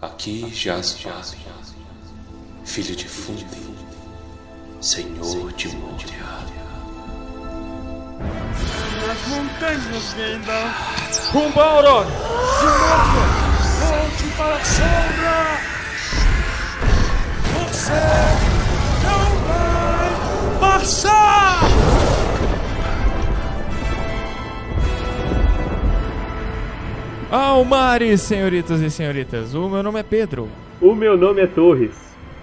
Aqui jaz Vale, filho de Fundi, senhor de Moria. Nas montanhas, Gandalf! Rumba, Aurora! De novo! Volte para a sombra! Você não vai passar! Almares, senhoritas e senhoritas, o meu nome é Pedro. O meu nome é Torres.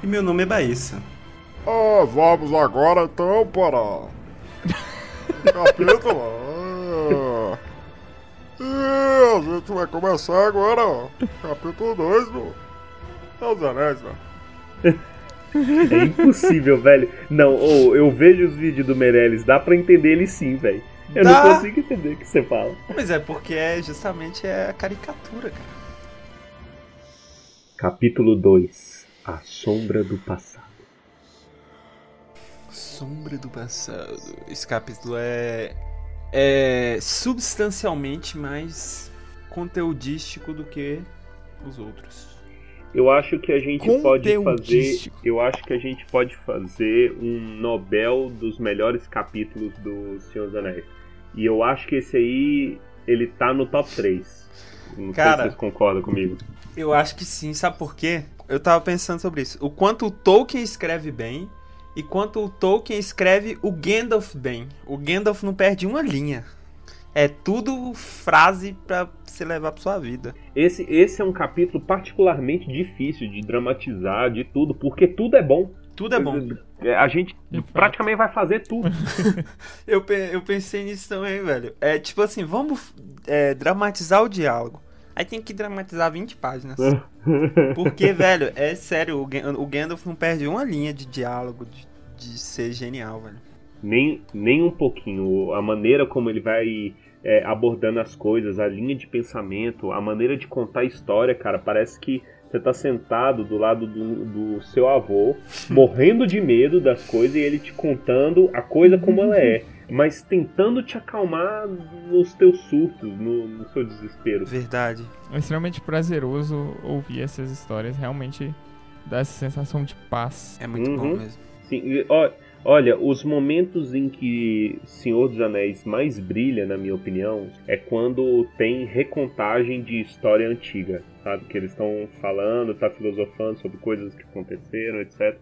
E meu nome é Baíssa. Ah, vamos agora então para. Capítulo. Ah. E a gente vai começar agora. Capítulo 2 do. Dos Anéis, né? É impossível, velho. Não, ou eu vejo os vídeos do Meirelles, dá pra entender ele sim, velho. Eu Dá. não consigo entender o que você fala. Mas é porque é justamente é a caricatura, cara. Capítulo 2 A Sombra do Passado. Sombra do passado. Esse capítulo é. É substancialmente mais conteudístico do que os outros. Eu acho que a gente pode fazer. Eu acho que a gente pode fazer um Nobel dos melhores capítulos do Senhor dos Anéis. E eu acho que esse aí, ele tá no top 3. Não sei Cara. se vocês concordam comigo. Eu acho que sim, sabe por quê? Eu tava pensando sobre isso. O quanto o Tolkien escreve bem e quanto o Tolkien escreve o Gandalf bem. O Gandalf não perde uma linha. É tudo frase pra você levar pra sua vida. Esse, esse é um capítulo particularmente difícil de dramatizar, de tudo, porque tudo é bom. Tudo é bom. É, A gente praticamente vai fazer tudo. Eu, eu pensei nisso também, velho. É tipo assim, vamos é, dramatizar o diálogo. Aí tem que dramatizar 20 páginas. Porque, velho, é sério, o Gandalf não perde uma linha de diálogo de, de ser genial, velho. nem, nem um pouquinho. A maneira como ele vai é, abordando as coisas, a linha de pensamento, a maneira de contar a história, cara, parece que você tá sentado do lado do, do seu avô, morrendo de medo das coisas e ele te contando a coisa como ela é. Mas tentando te acalmar nos teus surtos, no, no seu desespero. Verdade. É extremamente prazeroso ouvir essas histórias, realmente dá essa sensação de paz. É muito Uhum. bom mesmo. Sim, e, ó, olha, os momentos em que Senhor dos Anéis mais brilha, na minha opinião, é quando tem recontagem de história antiga, sabe? Que eles estão falando, tá filosofando sobre coisas que aconteceram, etc.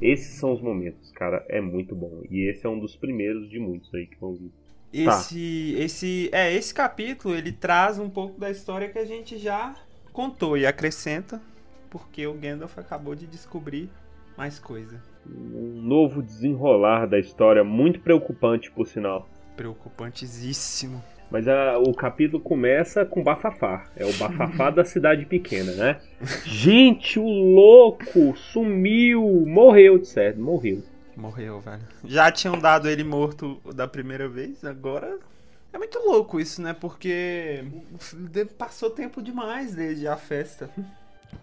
Esses são os momentos, cara, é muito bom. E esse é um dos primeiros de muitos aí que eu vi. Esse, esse, é, esse capítulo, ele traz um pouco da história que a gente já contou e acrescenta, porque o Gandalf acabou de descobrir mais coisa. Um novo desenrolar da história, muito preocupante, por sinal. Preocupantíssimo. Mas a- o capítulo começa com bafafá. É o bafafá da cidade pequena, né? Gente, o louco sumiu, morreu, de certo, morreu. Morreu, velho. Já tinham dado ele morto da primeira vez, agora. É muito louco isso, né? Porque passou tempo demais desde a festa.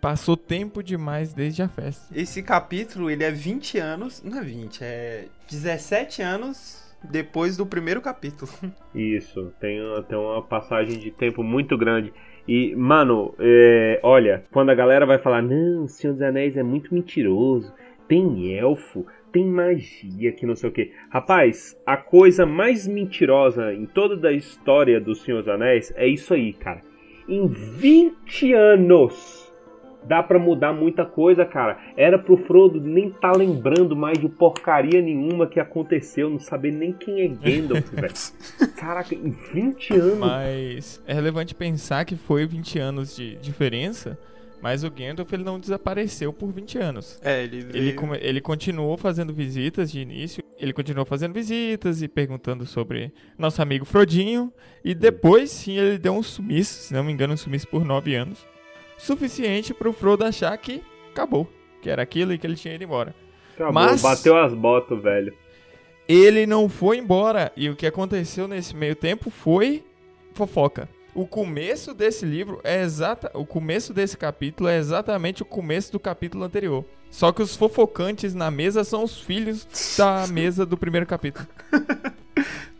Passou tempo demais desde a festa. Esse capítulo, ele é 20 anos. Não é 20, é 17 anos depois do primeiro capítulo. Isso, tem, uma- tem uma passagem de tempo muito grande. E, mano, é, olha, quando a galera vai falar, não, o Senhor dos Anéis é muito mentiroso, tem elfo, tem magia, que não sei o que. Rapaz, a coisa mais mentirosa em toda a história do Senhor dos Anéis é isso aí, cara. Em 20 anos dá pra mudar muita coisa, cara. Era pro Frodo nem tá lembrando mais de porcaria nenhuma que aconteceu, não saber nem quem é Gandalf, velho. Caraca, em 20 anos. Mas é relevante pensar que foi 20 anos de diferença, mas o Gandalf ele não desapareceu por 20 anos. É, ele. Ele, ele continuou fazendo visitas de início, ele continuou fazendo visitas e perguntando sobre nosso amigo Frodinho, e depois sim ele deu um sumiço, se não me engano, um sumiço por 9 anos, suficiente pro Frodo achar que acabou, que era aquilo e que ele tinha ido embora. Acabou, Mas- bateu as botas, velho. Ele não foi embora, e o que aconteceu nesse meio tempo foi fofoca. O começo desse livro é exata, o começo desse capítulo é exatamente o começo do capítulo anterior. Só que os fofocantes na mesa são os filhos da mesa do primeiro capítulo.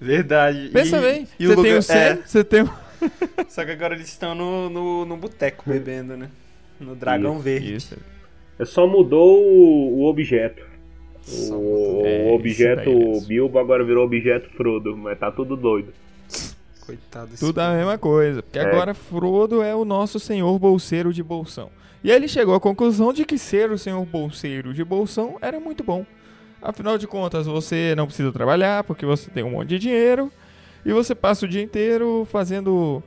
Verdade. Pensa E- bem, você tem lugar- o Sam, você tem o... é, só que agora eles estão no, no, no boteco bebendo, né? No dragão Isso, verde. Isso. Só mudou o, o objeto. Só O, mudou. É, o objeto. Bilbo agora virou objeto Frodo, mas tá tudo doido. Coitado Tudo a mesma coisa. Porque É. agora Frodo é o nosso senhor bolseiro de bolsão. E aí ele chegou à conclusão de que ser o senhor bolseiro de bolsão era muito bom. Afinal de contas, você não precisa trabalhar porque você tem um monte de dinheiro. E você passa o dia inteiro fazendo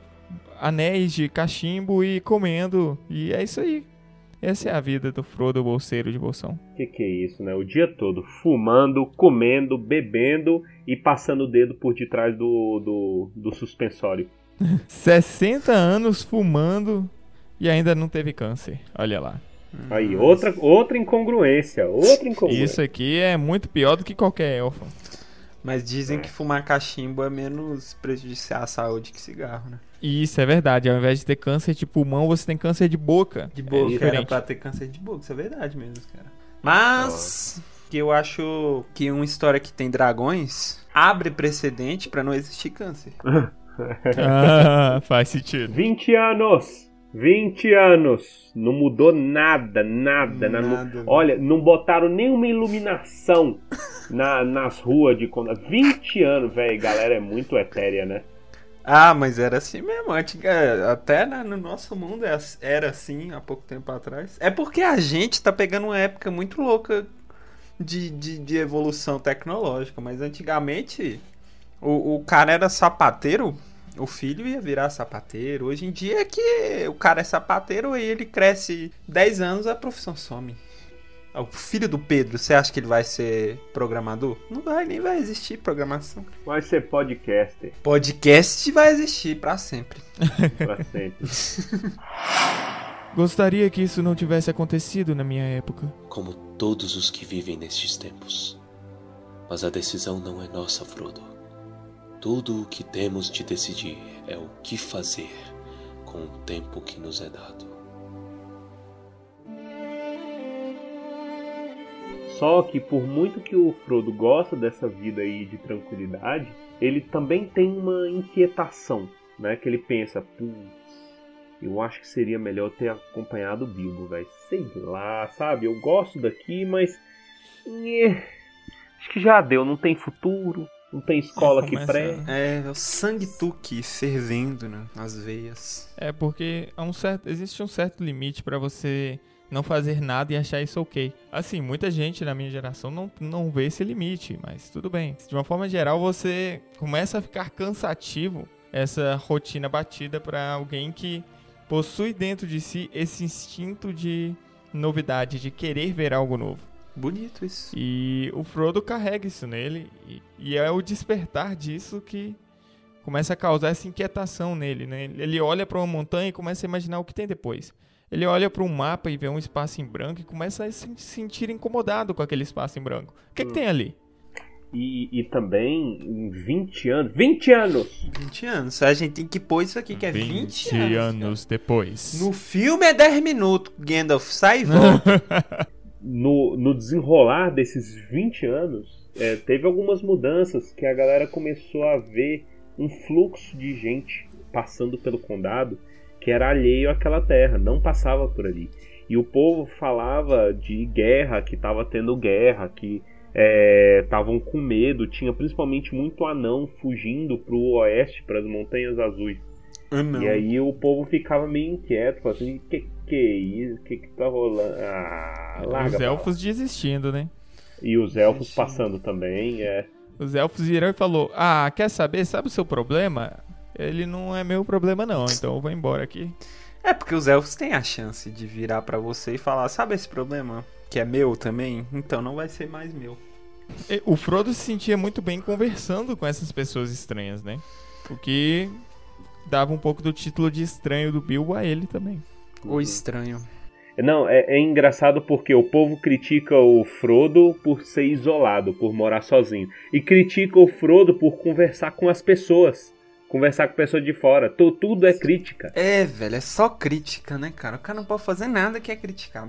anéis de cachimbo e comendo. E é isso aí. Essa é a vida do Frodo bolseiro de bolsão. Que que é isso, né? O dia todo fumando, comendo, bebendo e passando o dedo por detrás do, do, do suspensório. 60 anos fumando e ainda não teve câncer. Olha lá. Aí, outra, outra incongruência, outra incongruência. Isso aqui é muito pior do que qualquer elfo. Mas dizem que fumar cachimbo é menos prejudicial à saúde que cigarro, né? Isso é verdade. Ao invés de ter câncer de pulmão, você tem câncer de boca. De É boca, era diferente. pra ter câncer de boca, isso é verdade mesmo, cara. Mas que eu acho que uma história que tem dragões abre precedente pra não existir câncer. ah, faz sentido. 20 anos! 20 anos! Não mudou nada, nada. na- Nada, velho. olha, não botaram nenhuma iluminação na- nas ruas de Condado. 20 anos, velho. Galera é muito etérea, né? Ah, mas era assim mesmo, antiga, até na- no nosso mundo é era assim há pouco tempo atrás. É porque a gente tá pegando uma época muito louca de, de, de evolução tecnológica, mas antigamente o, o cara era sapateiro, o filho ia virar sapateiro. Hoje em dia é que o cara é sapateiro e ele cresce 10 anos, a profissão some. O filho do Pedro, você acha que ele vai ser programador? Não vai, nem vai existir programação. Vai ser podcaster Podcast vai existir pra sempre. pra sempre. Gostaria que isso não tivesse acontecido na minha época. como todos os que vivem nestes tempos. Mas a decisão não é nossa, Frodo. Tudo o que temos de decidir é o que fazer com o tempo que nos é dado. Só que por muito que o Frodo gosta dessa vida aí de tranquilidade, ele também tem uma inquietação, né? Que ele pensa, putz, eu acho que seria melhor ter acompanhado o Bilbo, velho. Sei lá, sabe? Eu gosto daqui, mas. nhê, acho que já deu, não tem futuro, não tem escola que pré. É, é o sangue tuque fervendo né, nas veias. É porque há um certo, existe um certo limite pra você não fazer nada e achar isso ok. Assim, muita gente na minha geração não, não vê esse limite, mas tudo bem. De uma forma geral, você começa a ficar cansativo essa rotina batida pra alguém que possui dentro de si esse instinto de novidade, de querer ver algo novo. Bonito isso. E o Frodo carrega isso nele, e, e é o despertar disso que começa a causar essa inquietação nele, né? Ele olha para uma montanha e começa a imaginar o que tem depois. Ele olha para um mapa e vê um espaço em branco e começa a se sentir incomodado com aquele espaço em branco. O que, que tem ali? E, e também em 20 anos. 20 anos! 20 anos. A gente tem que pôr isso aqui, que é 20, anos. depois. No filme é 10 minutos. Gandalf sai e volta. no, no desenrolar desses 20 anos, é, teve algumas mudanças que a galera começou a ver um fluxo de gente passando pelo condado que era alheio àquela terra, não passava por ali. E o povo falava de guerra, que estava tendo guerra, que estavam com medo, tinha principalmente muito anão fugindo para o oeste, para as Montanhas Azuis. Ah. E aí o povo ficava meio inquieto, falando assim, que que é isso? Que que tá rolando? Ah, larga Os pra lá." elfos desistindo, né? E os elfos Desistindo. passando também, é. Os elfos viram e falou: "Ah, quer saber? Sabe o seu problema? Ele não é meu problema não, então eu vou embora aqui." É porque os elfos têm a chance de virar pra você e falar: Sabe esse problema? Que é meu também? Então não vai ser mais meu. E O Frodo se sentia muito bem conversando com essas pessoas estranhas, né? O que dava um pouco do título de estranho do Bilbo a ele também. O estranho. Não, é, é engraçado porque o povo critica o Frodo por ser isolado, por morar sozinho. E critica o Frodo por conversar com as pessoas. Conversar com pessoas de fora. Tu- tudo é crítica. É, velho, é só crítica, né, cara? O cara não pode fazer nada que é criticar.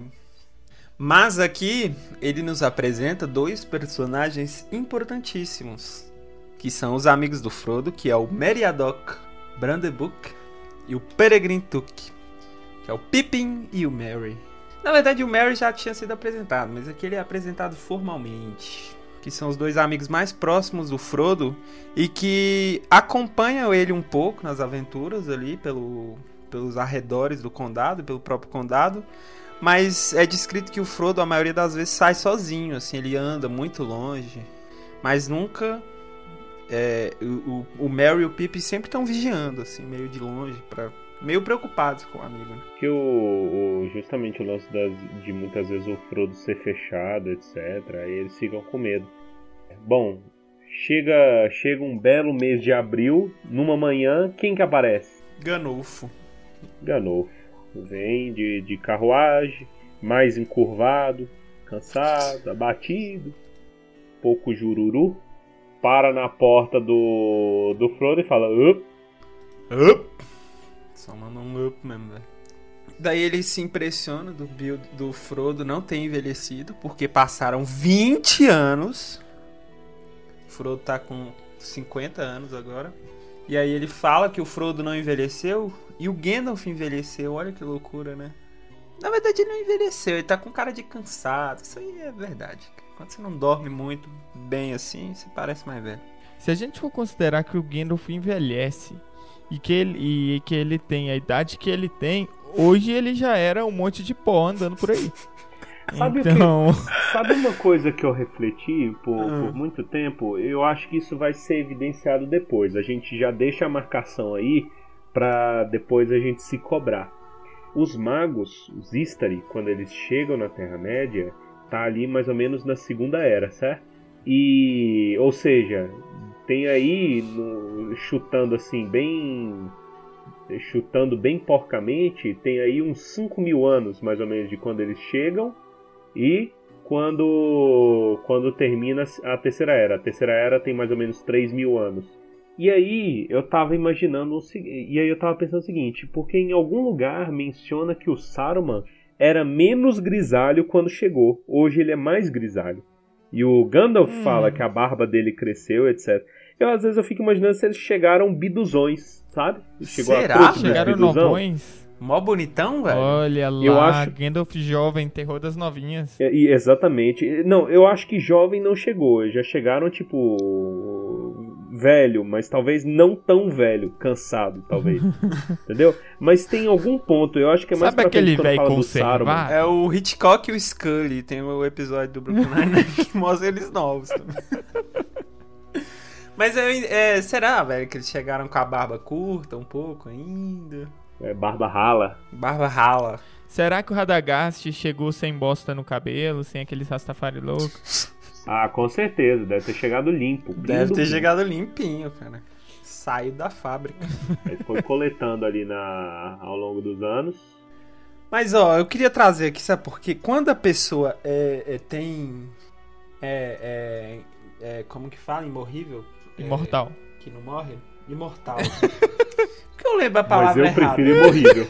Mas aqui ele nos apresenta dois personagens importantíssimos, que são os amigos do Frodo, que é o Meriadoc Brandebuck e o Peregrin Took, Que é o Pippin e o Merry. Na verdade, o Merry já tinha sido apresentado, mas aqui ele é apresentado formalmente. Que são os dois amigos mais próximos do Frodo e que acompanham ele um pouco nas aventuras ali pelo, pelos arredores do condado, pelo próprio condado. Mas é descrito que o Frodo, a maioria das vezes, sai sozinho, assim, ele anda muito longe. Mas nunca. É, o, o, Merry e o Pippin sempre estão vigiando, assim, meio de longe, pra, meio preocupados com o amigo. né? Que o, o- justamente o lance das, de muitas vezes o Frodo ser fechado, etc. Aí eles ficam com medo. Bom, chega, chega um belo mês de abril, numa manhã, quem que aparece? Ganolfo. Ganolfo. Vem de, de carruagem, mais encurvado, cansado, abatido, pouco jururu. Para na porta do, do Frodo e fala: Up, Só manda um up mesmo, velho. Daí ele se impressiona do build do Frodo não ter envelhecido, porque passaram 20 anos. O Frodo tá com 50 anos agora. E aí ele fala que o Frodo não envelheceu e o Gandalf envelheceu. Olha que loucura, né? Na verdade ele não envelheceu, ele tá com cara de cansado. Isso aí é verdade. Quando você não dorme muito bem assim, você parece mais velho. Se a gente for considerar que o Gandalf envelhece e que ele, e que ele tem a idade que ele tem, hoje ele já era um monte de pó andando por aí. Sabe o que- então, Sabe uma coisa que eu refleti por, Ah. por muito tempo? Eu acho que isso vai ser evidenciado depois. A gente já deixa a marcação aí pra depois a gente se cobrar. Os magos, os Istari, quando eles chegam na Terra-média, tá ali mais ou menos na Segunda Era, certo? E, ou seja, tem aí, no- chutando assim, bem. chutando bem porcamente, tem aí uns 5 mil anos mais ou menos de quando eles chegam e quando quando termina a terceira era. A terceira era tem mais ou menos 3 mil anos. E aí eu tava imaginando e aí eu tava pensando o seguinte, porque em algum lugar menciona que o Saruman era menos grisalho quando chegou. Hoje ele é mais grisalho. E o Gandalf Hum. fala que a barba dele cresceu, etc. Eu às vezes eu fico imaginando se eles chegaram biduzões, sabe? Chegou Será? a chegaram novões. Mó bonitão, velho. Olha lá, Eu acho- Gandalf jovem, terror das novinhas. É, e- exatamente. Não, eu acho que jovem não chegou. Já chegaram, tipo. Velho, mas talvez não tão velho. Cansado, talvez. Entendeu? Mas tem algum ponto. Eu acho que é mais Sabe aquele velho fala do conservado? Saruman. É o Hitchcock e o Scully. Tem o episódio do Brooklyn Nine-Nine que mostra eles novos também. Mas é, é, será, velho, que eles chegaram com a barba curta um pouco ainda? É, barba rala. Barba rala. Será que o Radagast chegou sem bosta no cabelo, sem aqueles Rastafari louco? Ah, com certeza. Deve ter chegado limpo. Deve ter lindo. chegado limpinho, cara. Saiu da fábrica. Aí foi coletando ali na, ao longo dos anos. Mas ó, eu queria trazer aqui, sabe por quê? Quando a pessoa é, é, tem. É, é, é, Como que fala? Imorrível? É, Imortal. que não morre? Imortal. Porque eu lembro a Mas palavra eu errada. prefiro imorrível.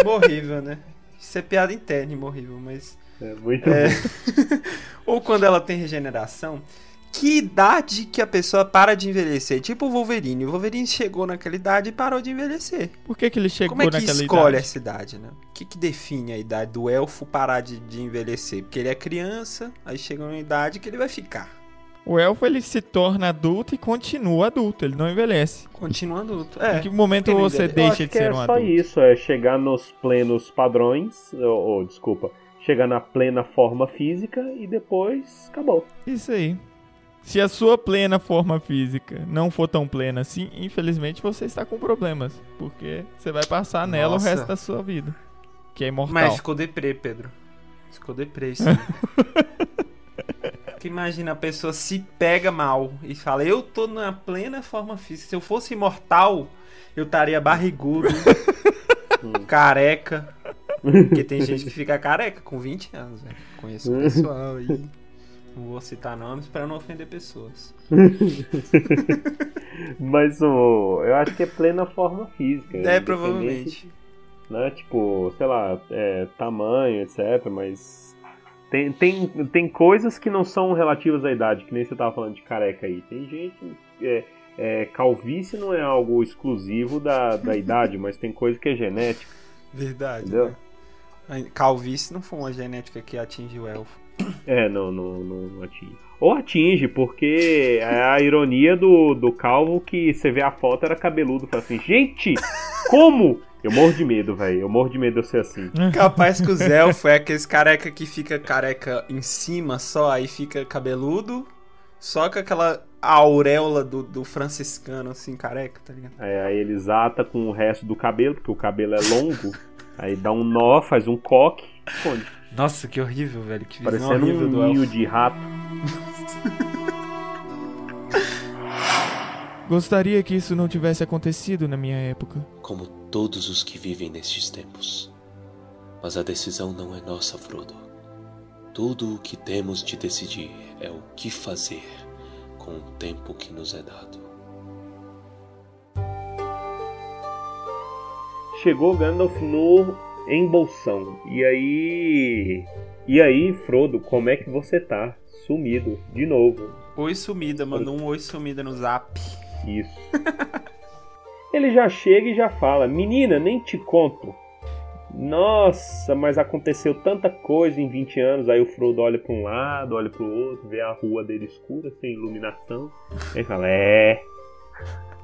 Imorrível, né? Isso é piada interna, imorrível, mas. É muito É. bom. Ou quando ela tem regeneração. Que idade que a pessoa para de envelhecer? Tipo o Wolverine. O Wolverine chegou naquela idade e parou de envelhecer. Por que, que ele chegou Como é que naquela escolhe idade? essa idade, né? O que, que define a idade do elfo parar de, de envelhecer? Porque ele é criança, aí chega uma idade que ele vai ficar. O elfo ele se torna adulto e continua adulto, ele não envelhece. Continua adulto. É. Em que momento você envelhece. Deixa acho de que ser é um só adulto? isso, é chegar nos plenos padrões, ou, ou, desculpa, chegar na plena forma física e depois acabou. Isso aí. Se a sua plena forma física não for tão plena assim, infelizmente você está com problemas. Porque você vai passar nela Nossa. o resto da sua vida. Que é imortal. Mas ficou deprê, Pedro. Ficou deprê aí. Porque imagina a pessoa se pega mal e fala: Eu tô na plena forma física. Se eu fosse imortal, eu estaria barrigudo, careca. Porque tem gente que fica careca com 20 anos, velho. Conheço um pessoal aí. Não vou citar nomes pra não ofender pessoas. Mas o, eu acho que é plena forma física. É, provavelmente. Né, tipo, sei lá, é, tamanho, etc. Mas tem, tem, tem coisas que não são relativas à idade, que nem você tava falando de careca aí. Tem gente. É, é, calvície não é algo exclusivo da, da idade, mas tem coisa que é genética. Verdade. Entendeu? né? Calvície não foi uma genética que atinge o elfo. É, não, não, não atinge. Ou atinge, porque é a ironia do, do calvo que você vê a foto era cabeludo. Fala assim, gente, como? Eu morro de medo, velho. Eu morro de medo de eu ser assim. Capaz que os elfos é aqueles careca que fica careca em cima só, aí fica cabeludo, só com aquela auréola do, do franciscano, assim, careca, tá ligado? Aí, aí eles atam com o resto do cabelo, porque o cabelo é longo. Aí dá um nó, faz um coque, esconde. Nossa, que horrível, velho. Que Parecendo horrível um ninho de rato. Gostaria que isso não tivesse acontecido na minha época. como todos os que vivem nestes tempos. Mas a decisão não é nossa, Frodo. Tudo o que temos de decidir é o que fazer com o tempo que nos é dado. Chegou Gandalf no embolsão. E aí. E aí, Frodo, como é que você tá? Sumido, de novo. Oi sumida, mandou um oi sumida no zap. Isso. Ele já chega e já fala: Menina, nem te conto. Nossa, mas aconteceu tanta coisa em 20 anos. Aí o Frodo olha pra um lado, olha pro outro, vê a rua dele escura, sem iluminação. Aí fala: É,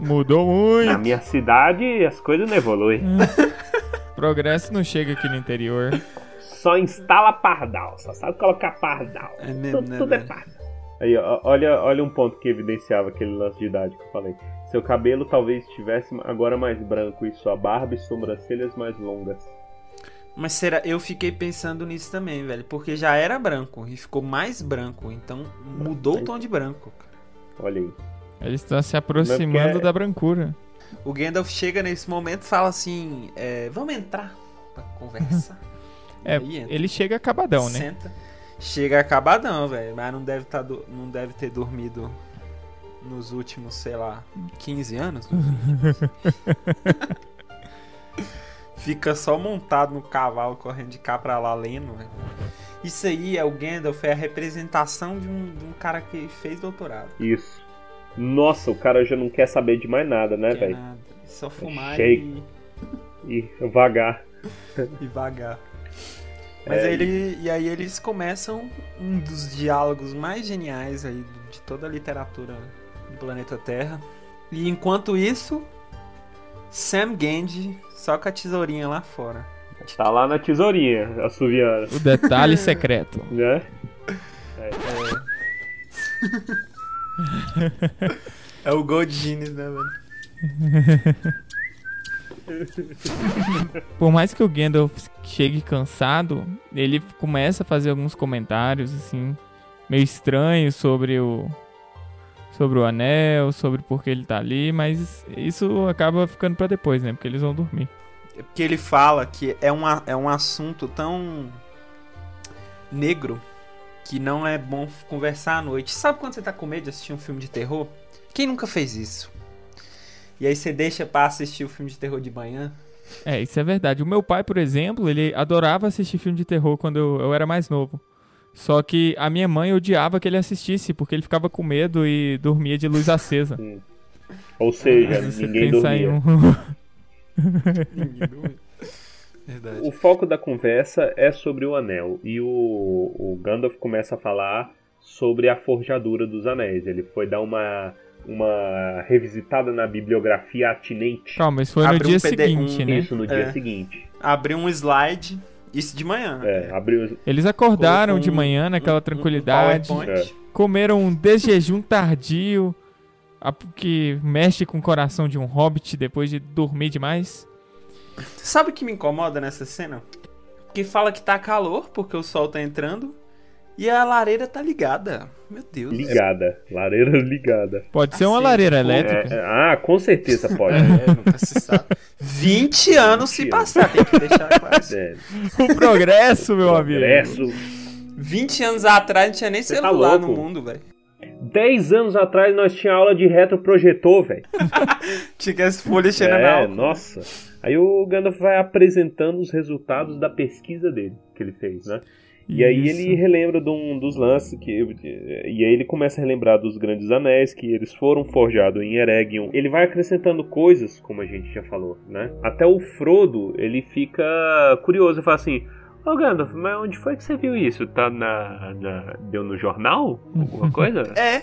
Mudou muito. na minha cidade as coisas não evoluem. Progresso não chega aqui no interior. Só instala pardal, só sabe colocar pardal. É mesmo, tudo né, tudo é pardal. Aí, ó, olha, olha um ponto que evidenciava aquele lance de idade que eu falei. Seu cabelo talvez estivesse agora mais branco e sua barba e sobrancelhas mais longas. Mas será? Eu fiquei pensando nisso também, velho. Porque já era branco e ficou mais branco. Então mudou o tom de branco. Olha aí. Ele está se aproximando da brancura. O Gandalf chega nesse momento e fala assim: é, Vamos entrar pra conversar. É, Aí entra. ele chega acabadão, né? Senta. Chega acabadão, velho. Mas não deve, tá do- não deve ter dormido nos últimos, sei lá, 15 anos. Fica só montado no cavalo, correndo de cá pra lá, lendo, velho. Isso aí é o Gandalf, é a representação de um, de um cara que fez doutorado. Isso. Nossa, o cara já não quer saber de mais nada, né, velho? nada. Só fumar cheio. e, E vagar. e vagar. Mas É, aí ele, e aí eles começam um dos diálogos mais geniais aí de toda a literatura do planeta Terra. E enquanto isso, Sam Genji só com a tesourinha lá fora. Tá lá na tesourinha, assoviando, O detalhe secreto. né? É o Gold Genius, né, velho? Por mais que o Gandalf chegue cansado, ele começa a fazer alguns comentários assim, meio estranhos sobre o sobre o anel, sobre por que ele tá ali, mas isso acaba ficando pra depois, né? Porque eles vão dormir. É porque ele fala que é um, é um assunto tão negro que não é bom conversar à noite. Sabe quando você tá com medo de assistir um filme de terror? Quem nunca fez isso? E aí você deixa pra assistir o filme de terror de manhã? É, isso é verdade. O meu pai, por exemplo, ele adorava assistir filme de terror quando eu, eu era mais novo. Só que a minha mãe odiava que ele assistisse, porque ele ficava com medo e dormia de luz acesa. Ou seja, ninguém pensar em dormia. um- Verdade. O foco da conversa é sobre o anel. E o, o Gandalf começa a falar sobre a forjadura dos anéis. Ele foi dar uma, uma revisitada na bibliografia atinente. Calma, mas foi no Abre um dia PD seguinte, né? Isso no dia É. seguinte. Abriu um slide, isso de manhã. É, abriu. Eles acordaram Colocou de um- manhã naquela um- um tranquilidade, PowerPoint. comeram um desjejum tardio, a- que mexe com o coração de um hobbit depois de dormir demais. Sabe o que me incomoda nessa cena? Que fala que tá calor, porque o sol tá entrando, e a lareira tá ligada. Meu Deus. Ligada. Lareira ligada. Pode ser uma Assim, lareira tipo, elétrica. É, é, ah, com certeza pode. É, nunca se sabe. 20 anos se 20 anos. passar, tem que deixar claro. É, O progresso, meu amigo. progresso. 20 anos atrás não tinha nem Você tá celular no louco? mundo, velho. 10 anos atrás nós tinha aula de retroprojetor, velho. Tinha as folhas É, nossa. Aí o Gandalf vai apresentando os resultados da pesquisa dele, que ele fez, né? E aí Isso. ele relembra de um dos lances que e aí ele começa a relembrar dos grandes anéis que eles foram forjados em Eregion. Ele vai acrescentando coisas, como a gente já falou, né? Até o Frodo, ele fica curioso e fala assim: "Ô Gandalf, mas onde foi que você viu isso? Tá na, na- deu no jornal? Alguma coisa?" É,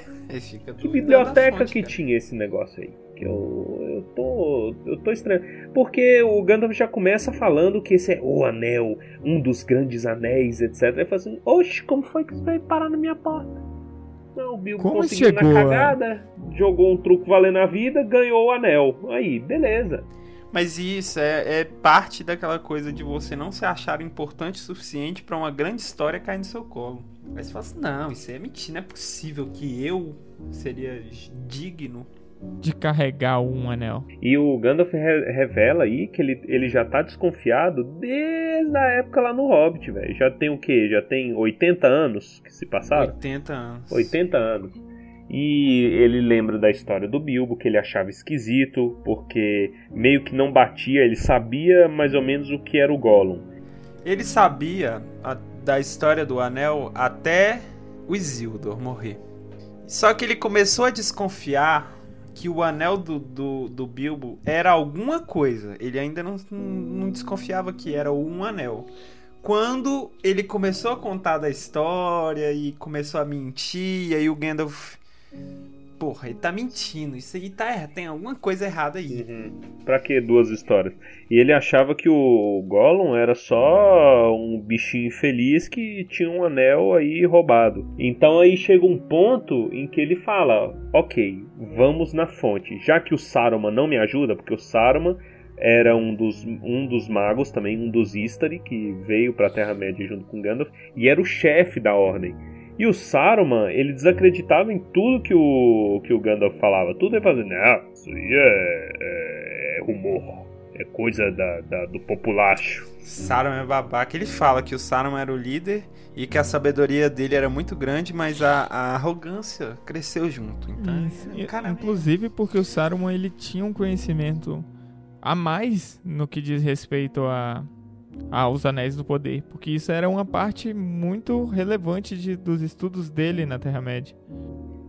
Que biblioteca fonte, que cara. tinha esse negócio aí? Que eu, eu tô. Eu tô estranho. Porque o Gandalf já começa falando que esse é o anel, um dos grandes anéis, etc. Ele fala assim, oxe, como foi que isso veio parar na minha porta? Não, o Bilbo Como conseguiu chegou, na cagada, jogou um truco valendo a vida, ganhou o anel. Aí, beleza. Mas isso é, é parte daquela coisa de você não se achar importante o suficiente pra uma grande história cair no seu colo. Aí você fala assim, não, isso é mentira, não é possível que eu seria digno. De carregar um anel. E o Gandalf re- revela aí que ele, ele já tá desconfiado desde a época lá no Hobbit, velho. Já tem o quê? Já tem 80 anos que se passaram? 80 anos. 80 anos. E ele lembra da história do Bilbo, que ele achava esquisito, porque meio que não batia, ele sabia mais ou menos o que era o Gollum. Ele sabia a- da história do anel até o Isildur morrer. Só que ele começou a desconfiar que o anel do, do, do Bilbo era alguma coisa. Ele ainda não, não desconfiava que era um anel. Quando ele começou a contar da história e começou a mentir, e aí o Gandalf. Porra, ele tá mentindo. Isso aí tá. Tem alguma coisa errada aí. Pra que duas histórias? E ele achava que o Gollum era só um bichinho infeliz que tinha um anel aí roubado. Então aí chega um ponto em que ele fala: Ok, vamos na fonte. Já que o Saruman não me ajuda, porque o Saruman era um dos, um dos magos também, um dos Istari, que veio pra Terra-média junto com Gandalf, e era o chefe da ordem. E o Saruman, ele desacreditava em tudo que o, que o Gandalf falava. Tudo ele fazia, não, isso aí é, é, é rumor, é coisa da, da- do populacho. Saruman é babaca. Ele fala que o Saruman era o líder e que a sabedoria dele era muito grande, mas a, a arrogância cresceu junto. Então, Isso. é um cara Inclusive porque o Saruman ele tinha um conhecimento a mais no que diz respeito a aos Anéis do Poder, porque isso era uma parte muito relevante de- dos estudos dele na Terra-média.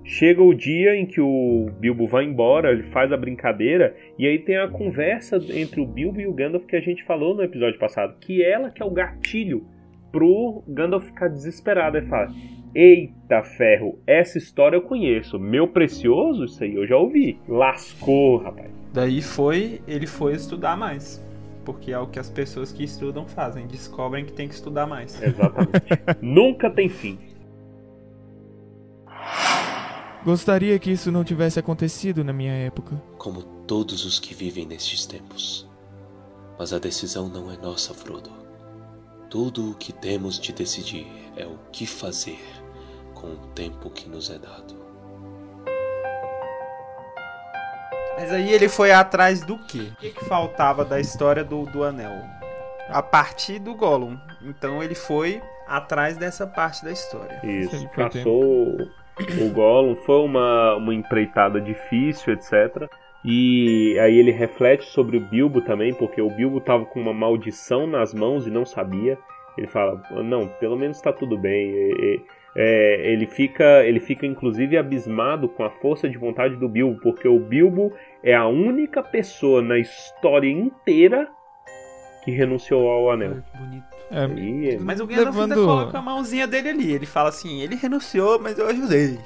Chega o dia em que o Bilbo vai embora, ele faz a brincadeira, e aí tem a conversa entre o Bilbo e o Gandalf que a gente falou no episódio passado, que ela que é o gatilho pro Gandalf ficar desesperado. Ele fala: Eita ferro, essa história eu conheço, meu precioso, isso aí eu já ouvi. Lascou, rapaz. Daí foi, ele foi estudar mais. Porque é o que as pessoas que estudam fazem, descobrem que tem que estudar mais. Exatamente. Nunca tem fim. Gostaria que isso não tivesse acontecido na minha época. como todos os que vivem nestes tempos. Mas a decisão não é nossa, Frodo. Tudo o que temos de decidir é o que fazer com o tempo que nos é dado. Mas aí ele foi atrás do quê? O que, que faltava da história do, do anel? A partir do Gollum. Então ele foi atrás dessa parte da história. Isso, Ele foi caçou o Gollum, foi uma, uma empreitada difícil, etc. E aí ele reflete sobre o Bilbo também, porque o Bilbo tava com uma maldição nas mãos e não sabia. Ele fala, não, pelo menos tá tudo bem. E- e- é, ele fica, ele fica inclusive abismado com a força de vontade do Bilbo, porque o Bilbo é a única pessoa na história inteira que renunciou ao anel. Bonito. É, E Mas o Gandalf ainda Levando- coloca a mãozinha dele ali. Ele fala assim, ele renunciou, mas eu ajudei.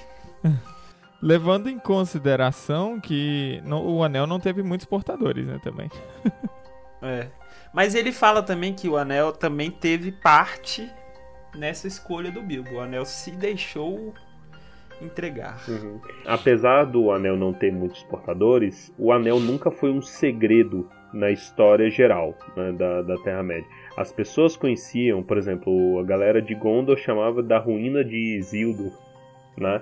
levando em consideração que não- o anel não teve muitos portadores, né, também. É. Mas ele fala também que o anel também teve parte nessa escolha do Bilbo. O anel se deixou entregar. Uhum. Apesar do anel não ter muitos portadores, o anel nunca foi um segredo na história geral né, da, da Terra-média. As pessoas conheciam, por exemplo, a galera de Gondor chamava da ruína de Isildur, né?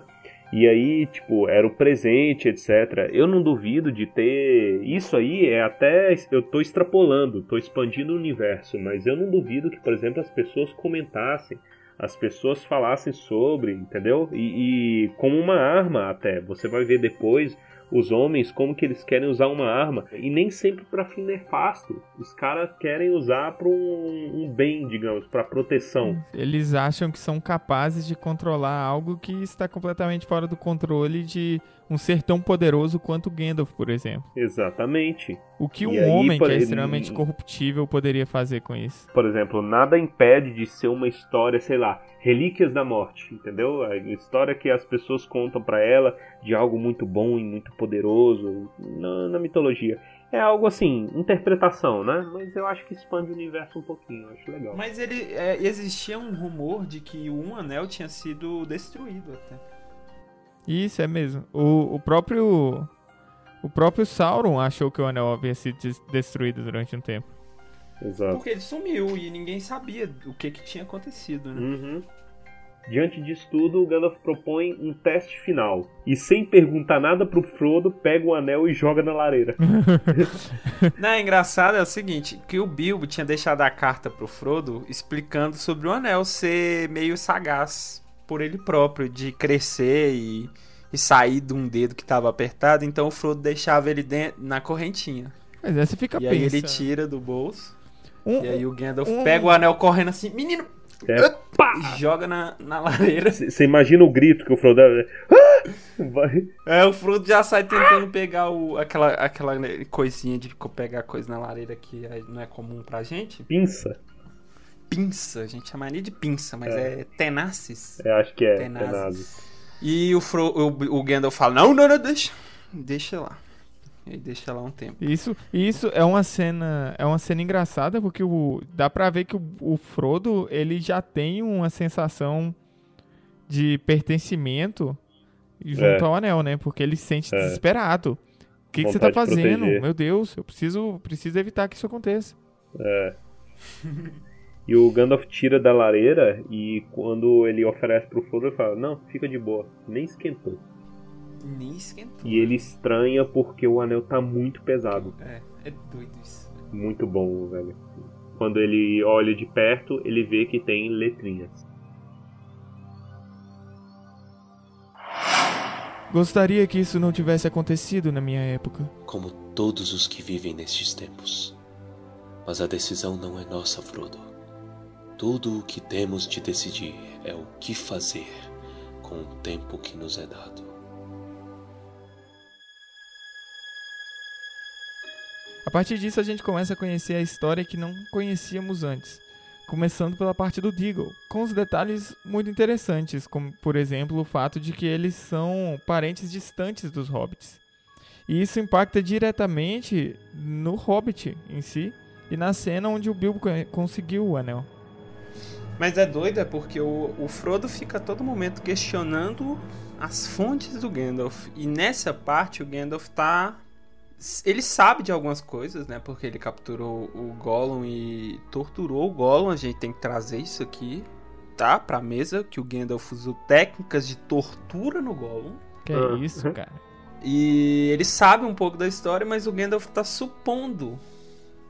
E aí, tipo, era o presente, etc. Eu não duvido de ter. Isso aí é até. Eu tô extrapolando, tô expandindo o universo, mas eu não duvido que, por exemplo, as pessoas comentassem as pessoas falassem sobre, entendeu? E, e como uma arma até. Você vai ver depois os homens como que eles querem usar uma arma e nem sempre para fim nefasto. Os caras querem usar para um, um, bem, digamos, para proteção. Eles acham que são capazes de controlar algo que está completamente fora do controle de um ser tão poderoso quanto Gandalf, por exemplo. Exatamente. O que E um aí, homem que é ele- extremamente corruptível poderia fazer com isso? Por exemplo, nada impede de ser uma história, sei lá, Relíquias da Morte, entendeu? A história que as pessoas contam pra ela de algo muito bom e muito poderoso na, na mitologia. É algo assim, interpretação, né? Mas eu acho que expande o universo um pouquinho, eu acho legal. Mas ele é, existia um rumor de que um anel tinha sido destruído até. Isso, é mesmo. O, o próprio. O próprio Sauron achou que o anel havia sido des- destruído durante um tempo. Exato. Porque ele sumiu e ninguém sabia o que, que tinha acontecido, né? Uhum. Diante disso tudo, o Gandalf propõe um teste final. E sem perguntar nada pro Frodo, pega o anel e joga na lareira. Não, é engraçado é o seguinte, que o Bilbo tinha deixado a carta pro Frodo explicando sobre o anel ser meio sagaz por ele próprio, de crescer e, e sair de um dedo que tava apertado, então o Frodo deixava ele dentro, na correntinha. Mas aí você fica e aí ele tira do bolso, Um- e aí o Gandalf um- pega o anel correndo assim, menino, É, e joga na, na lareira. Você imagina o grito que o Frodo dá? Ah! Vai. É, o Frodo já sai tentando pegar o, aquela, aquela coisinha de pegar coisa na lareira que é- não é comum pra gente. Pinça. Pinça, a gente chamaria de pinça, mas é, tenaces. É, acho que é. Tenazes. Tenazes. E o, Fro, o, o Gandalf fala, não, não, não, deixa, deixa lá. E aí deixa lá um tempo. Isso, isso é uma cena, é uma cena engraçada porque o, dá pra ver que o, o Frodo ele já tem uma sensação de pertencimento junto É. ao anel, né? Porque ele se sente É. desesperado. O que, que você tá fazendo? Meu Deus, eu preciso, preciso evitar que isso aconteça. É. E o Gandalf tira da lareira e quando ele oferece pro Frodo, ele fala: Não, fica de boa, nem esquentou. Nem esquentou. E ele estranha porque o anel tá muito pesado. É, é doido isso. Muito bom, velho. Quando ele olha de perto, ele vê que tem letrinhas. Gostaria que isso não tivesse acontecido na minha época. como todos os que vivem nestes tempos. Mas a decisão não é nossa, Frodo. Tudo o que temos de decidir é o que fazer com o tempo que nos é dado. A partir disso a gente começa a conhecer a história que não conhecíamos antes. Começando pela parte do Deagle, com os detalhes muito interessantes, como por exemplo o fato de que eles são parentes distantes dos hobbits. E isso impacta diretamente no Hobbit em si e na cena onde o Bilbo co- conseguiu o anel. Mas é doido, é porque o, o Frodo fica a todo momento questionando as fontes do Gandalf. E nessa parte o Gandalf tá. Ele sabe de algumas coisas, né? Porque ele capturou o Gollum e torturou o Gollum. A gente tem que trazer isso aqui, tá? Pra mesa, que o Gandalf usou técnicas de tortura no Gollum. Que é isso, cara. E ele sabe um pouco da história, mas o Gandalf tá supondo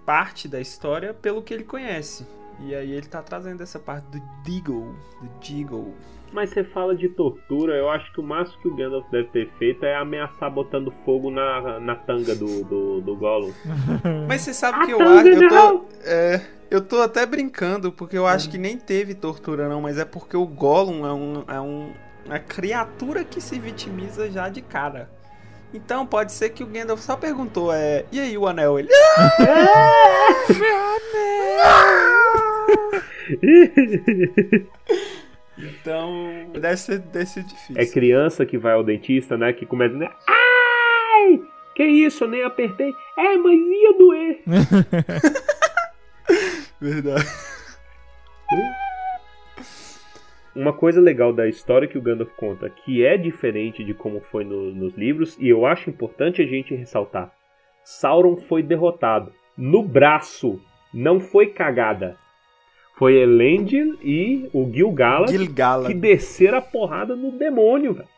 parte da história pelo que ele conhece. E aí ele tá trazendo essa parte do Deagle, do Deagle. Mas você fala de tortura, eu acho que o máximo que o Gandalf deve ter feito é ameaçar botando fogo na, na tanga do, do, do Gollum. Mas você sabe que eu acho, eu tô, é, eu tô até brincando porque eu acho que nem teve tortura não, mas é porque o Gollum é um é um uma criatura que se vitimiza já de cara. Então pode ser que o Gandalf só perguntou, é, e aí o anel? Ele, então deve ser, deve ser difícil. É criança que vai ao dentista, né? Que começa. Né? Ai! Que isso, eu nem apertei. É, mas ia doer. Verdade. Uma coisa legal da história que o Gandalf conta, que é diferente de como foi no- nos livros, e eu acho importante a gente ressaltar: Sauron foi derrotado no braço, não foi cagada. Foi Elendil e o Gil-galad Gilgalad. que desceram a porrada no demônio, velho.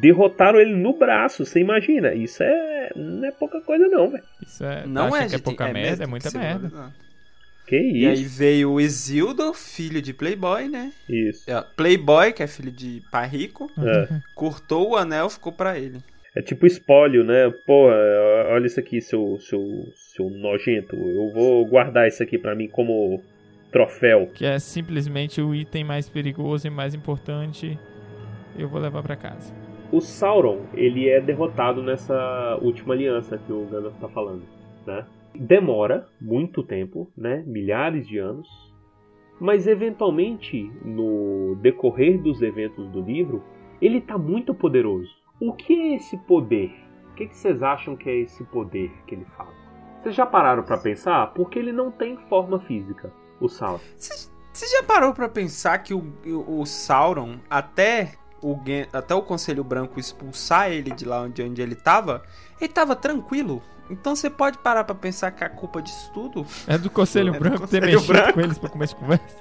Derrotaram ele no braço, você imagina? Isso é não é pouca coisa não, velho. Isso é, Não acha é, que é gente, pouca mesmo, merda, é tem muita que ser merda. Que E aí isso? veio o Isildur, filho de Playboy, né? Isso. É, Playboy, que é filho de pai rico, É. cortou o anel, ficou pra ele. É tipo espólio, né? Pô, é, olha isso aqui, seu, seu, seu nojento. Eu vou guardar isso aqui pra mim como troféu. Que é simplesmente o item mais perigoso e mais importante. Eu vou levar pra casa. O Sauron, ele é derrotado nessa última aliança que o Gandalf tá falando, né? Demora muito tempo, né? Milhares de anos. Mas eventualmente, no decorrer dos eventos do livro, ele tá muito poderoso. O que é esse poder? O que, que vocês acham que é esse poder que ele fala? Vocês já pararam pra pensar? Porque ele não tem forma física, o Sauron. Você já parou pra pensar que o, o, o Sauron, até o, até o Conselho Branco expulsar ele de lá onde, onde ele tava, ele tava tranquilo? Então você pode parar pra pensar que a culpa disso tudo. É do Conselho É do Branco ter Conselho mexido Branco. com eles pra começar de conversa.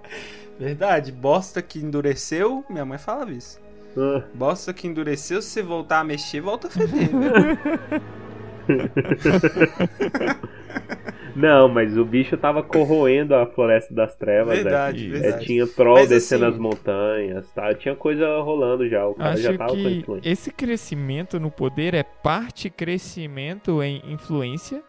Verdade, bosta que endureceu, minha mãe falava isso. Ah, Bosta que endureceu, se você voltar a mexer, volta a feder. Não, mas o bicho tava corroendo a Floresta das Trevas. né? verdade, É, verdade. tinha troll Mas, descendo assim, as montanhas, tá? Tinha coisa rolando já. O cara já Acho tava com influência. esse crescimento no poder é parte crescimento em influência.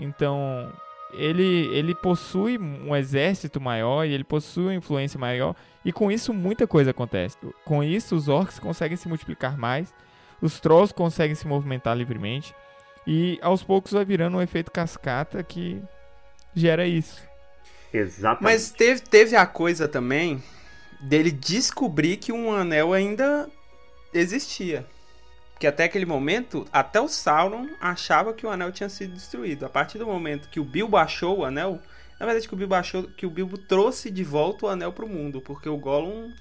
Então, ele, ele possui um exército maior e ele possui uma influência maior. E com isso, muita coisa acontece. Com isso, os orcs conseguem se multiplicar mais. Os trolls conseguem se movimentar livremente. E aos poucos vai virando um efeito cascata que gera isso. Exatamente. Mas teve, teve a coisa também dele descobrir que um anel ainda existia. Que até aquele momento, até o Sauron achava que o anel tinha sido destruído. A partir do momento que o Bilbo achou o anel, na verdade que o Bilbo achou que o Bilbo trouxe de volta o anel pro mundo, porque o Gollum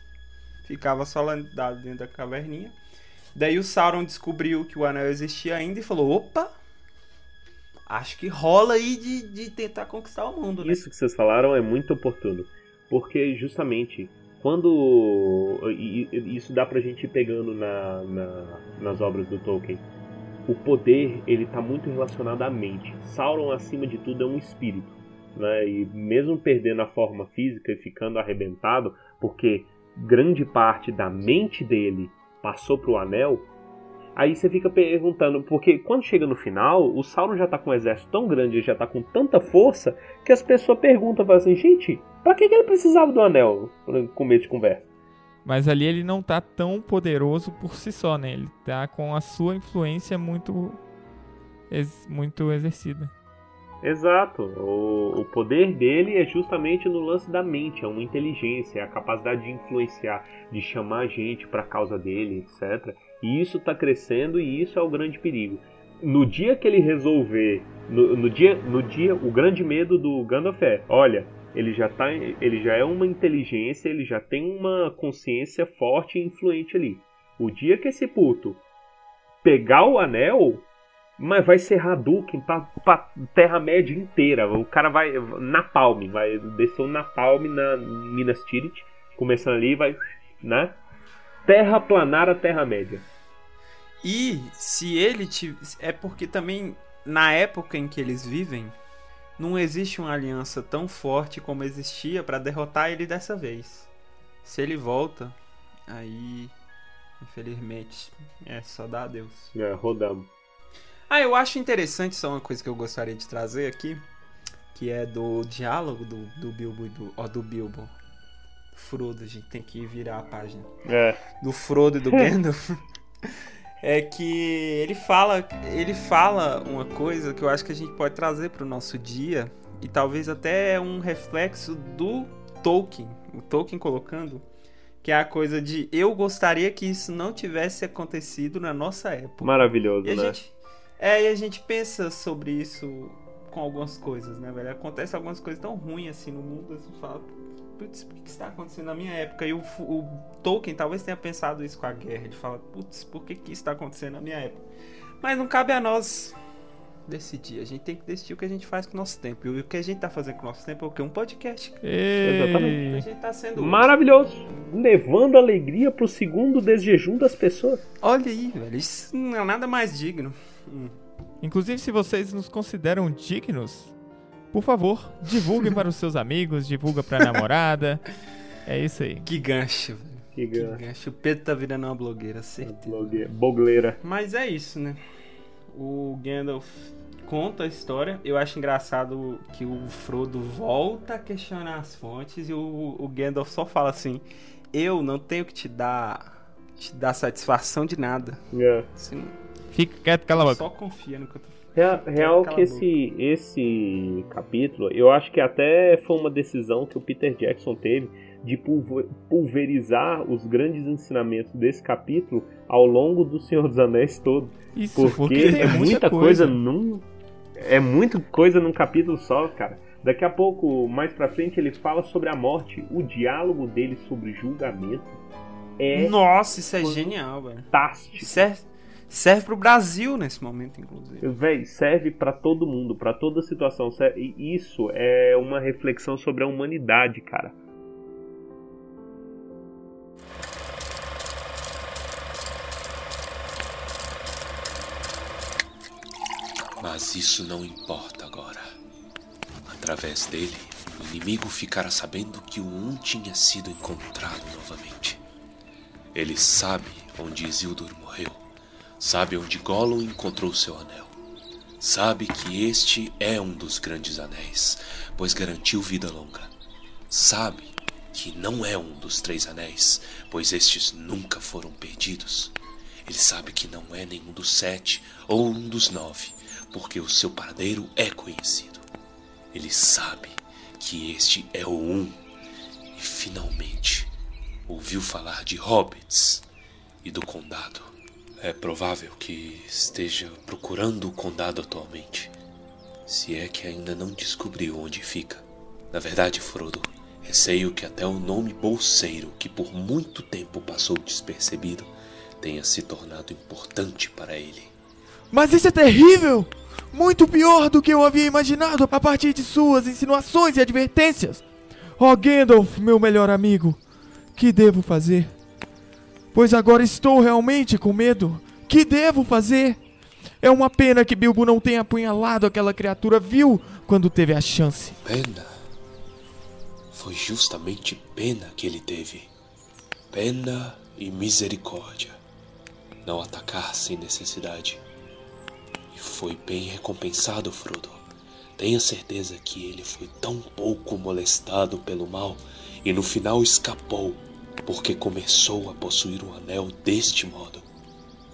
ficava só lá dentro da caverninha. Daí o Sauron descobriu que o anel existia ainda e falou: opa! Acho que rola aí de, de tentar conquistar o mundo, né? Isso que vocês falaram é muito oportuno. Porque justamente quando. Isso dá pra gente ir pegando na, na- nas obras do Tolkien. O poder, ele tá muito relacionado à mente. Sauron, acima de tudo, é um espírito. Né? E mesmo perdendo a forma física e ficando arrebentado, porque grande parte da mente dele passou pro anel, Aí você fica perguntando, porque quando chega no final, o Sauron já tá com um exército tão grande, já tá com tanta força, que as pessoas perguntam, assim, gente, pra que, ele precisava do anel? No começo de conversa. Mas ali ele não tá tão poderoso por si só, né? Ele tá com a sua influência muito, muito exercida. Exato. O, o poder dele é justamente no lance da mente, é uma inteligência, é a capacidade de influenciar, de chamar a gente pra causa dele, etc. E isso tá crescendo e isso é o grande perigo. No dia que ele resolver, no, no dia, no dia, o grande medo do Gandalf é, olha, ele já tá, ele já é uma inteligência, ele já tem uma consciência forte e influente ali. O dia que esse puto pegar o anel, mas vai ser Hadouken pra, pra Terra-média inteira. O cara vai. Napalm, vai descer um Napalm na Minas Tirith, começando ali, vai. né? Terraplanar a Terra-média. E se ele te... é porque também na época em que eles vivem não existe uma aliança tão forte como existia pra derrotar ele dessa vez. Se ele volta, aí infelizmente é só dar adeus. É, rodamos. Ah, eu acho interessante só uma coisa que eu gostaria de trazer aqui, que é do diálogo do, do Bilbo e do, ó, do Bilbo. Frodo, a gente tem que virar a página. É. do Frodo e do Gandalf é que ele fala, ele fala uma coisa que eu acho que a gente pode trazer para o nosso dia e talvez até um reflexo do Tolkien, o Tolkien colocando que é a coisa de eu gostaria que isso não tivesse acontecido na nossa época. Maravilhoso, E né? gente, é, e a gente pensa sobre isso com algumas coisas, né, velho? Acontece algumas coisas tão ruins assim no mundo, você fala, putz, por que isso tá acontecendo na minha época? E o, o Tolkien talvez tenha pensado isso com a guerra. Ele fala, putz, por que, que isso tá acontecendo na minha época? Mas não cabe a nós decidir. A gente tem que decidir o que a gente faz com o nosso tempo. E o que a gente tá fazendo com o nosso tempo é o quê? Um podcast. Exatamente. A gente tá sendo. Maravilhoso. Levando alegria pro segundo desjejum das pessoas. Olha aí, velho. Isso não é nada mais digno. Hum. Inclusive, se vocês nos consideram dignos, Por favor, divulguem para os seus amigos, divulga pra namorada. É isso aí. Que gancho, velho. Que Que gancho. gancho. O Pedro tá virando uma blogueira, certeza. Blogue- Bogleira. Mas é isso, né? O Gandalf conta a história. Eu acho engraçado que o Frodo volta a questionar as fontes e o, o Gandalf só fala assim: Eu não tenho que te dar, te dar satisfação de nada. É. Você não- Fica quieto, cala a boca. só confia no que eu tô Real, real que esse, esse capítulo, eu acho que até foi uma decisão que o Peter Jackson teve de pulver- pulverizar os grandes ensinamentos desse capítulo ao longo do Senhor dos Anéis todo. Isso, Porque, porque, é muita coisa coisa. num. É muita coisa num capítulo só, cara. Daqui a pouco, mais pra frente, ele fala sobre a morte. O diálogo dele sobre julgamento é Nossa, isso é genial, velho. fantástico. Serve, serve pro Brasil nesse momento, inclusive. Véi, serve pra todo mundo, pra toda situação. E isso é uma reflexão sobre a humanidade, cara. Mas isso não importa agora. Através dele, o inimigo ficará sabendo que o Um tinha sido encontrado novamente. Ele sabe onde Isildur morreu. Sabe onde Gollum encontrou seu anel. Sabe que este é um dos grandes anéis, pois garantiu vida longa. Sabe que não é um dos três anéis, pois estes nunca foram perdidos. Ele sabe que não é nenhum dos sete ou um dos nove, porque o seu paradeiro é conhecido. Ele sabe que este é o um e finalmente ouviu falar de hobbits e do condado. É provável que esteja procurando o condado atualmente, se é que ainda não descobriu onde fica. Na verdade, Frodo, receio que até o nome bolseiro, que por muito tempo passou despercebido, tenha se tornado importante para ele. Mas isso é terrível! Muito pior do que eu havia imaginado a partir de suas insinuações e advertências. Oh Gandalf, meu melhor amigo, que devo fazer? Pois agora estou realmente com medo. Que devo fazer? É uma pena que Bilbo não tenha apunhalado aquela criatura vil quando teve a chance. Pena. Foi justamente pena que ele teve. Pena e misericórdia. Não atacar sem necessidade. E foi bem recompensado, Frodo. Tenha certeza que ele foi tão pouco molestado pelo mal e no final escapou, porque começou a possuir o anel deste modo.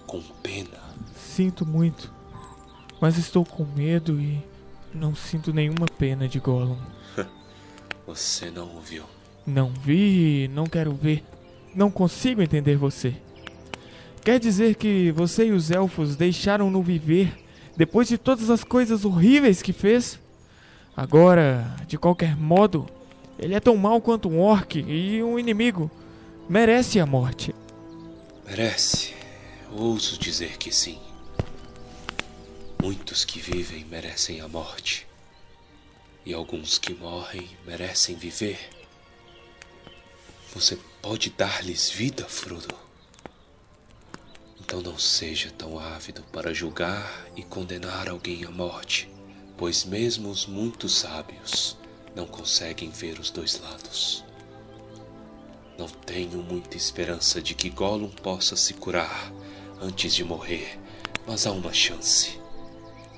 Com pena. Sinto muito, mas estou com medo e não sinto nenhuma pena de Gollum. Você não ouviu. Não vi, não quero ver. Não consigo entender você. Quer dizer que você e os elfos deixaram-no viver depois de todas as coisas horríveis que fez? Agora, de qualquer modo, ele é tão mau quanto um orc e um inimigo. Merece a morte. Merece. Ouso dizer que sim. Muitos que vivem merecem a morte. E alguns que morrem merecem viver. Você pode dar-lhes vida, Frodo. Então não seja tão ávido para julgar e condenar alguém à morte, pois mesmo os muito sábios não conseguem ver os dois lados. Não tenho muita esperança de que Gollum possa se curar antes de morrer, mas há uma chance.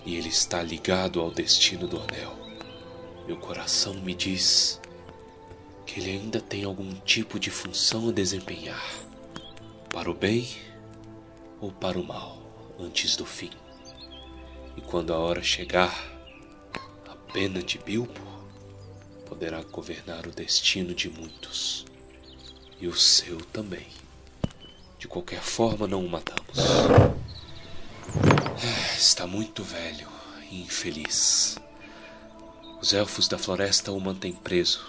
E ele está ligado ao destino do anel. Meu coração me diz que ele ainda tem algum tipo de função a desempenhar, para o bem ou para o mal, antes do fim. E quando a hora chegar, a pena de Bilbo poderá governar o destino de muitos e o seu também. De qualquer forma, não o matamos. Ah, Está muito velho e infeliz. Os elfos da floresta o mantêm preso,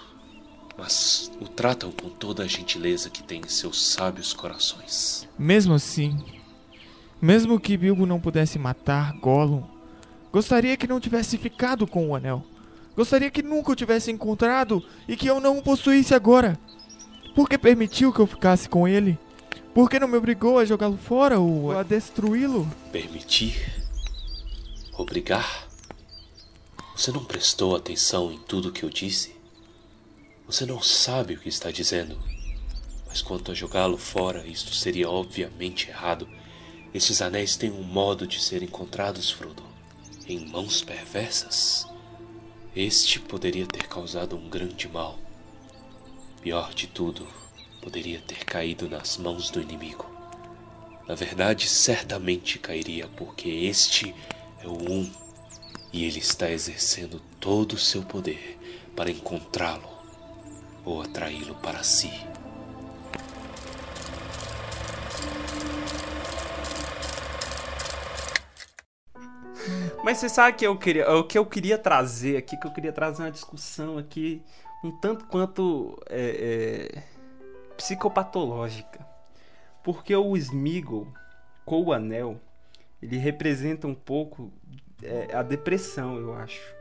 mas o tratam com toda a gentileza que tem em seus sábios corações. Mesmo assim, mesmo que Bilbo não pudesse matar Gollum, gostaria que não tivesse ficado com o anel. Gostaria que nunca o tivesse encontrado e que eu não o possuísse agora. Por que permitiu que eu ficasse com ele? Por que não me obrigou a jogá-lo fora ou a destruí-lo? Permitir? Obrigar? Você não prestou atenção em tudo que eu disse? Você não sabe o que está dizendo. Mas quanto a jogá-lo fora, isto seria obviamente errado. Esses anéis têm um modo de ser encontrados, Frodo. Em mãos perversas. Este poderia ter causado um grande mal. Pior de tudo, poderia ter caído nas mãos do inimigo. Na verdade, certamente cairia, porque este é o Um, e ele está exercendo todo o seu poder para encontrá-lo ou atraí-lo para si. Mas você sabe que eu queria, o que eu queria trazer aqui, que eu queria trazer uma discussão aqui um tanto quanto é, é, psicopatológica. Porque o Smeagol, com o anel, ele representa um pouco é, a depressão, eu acho.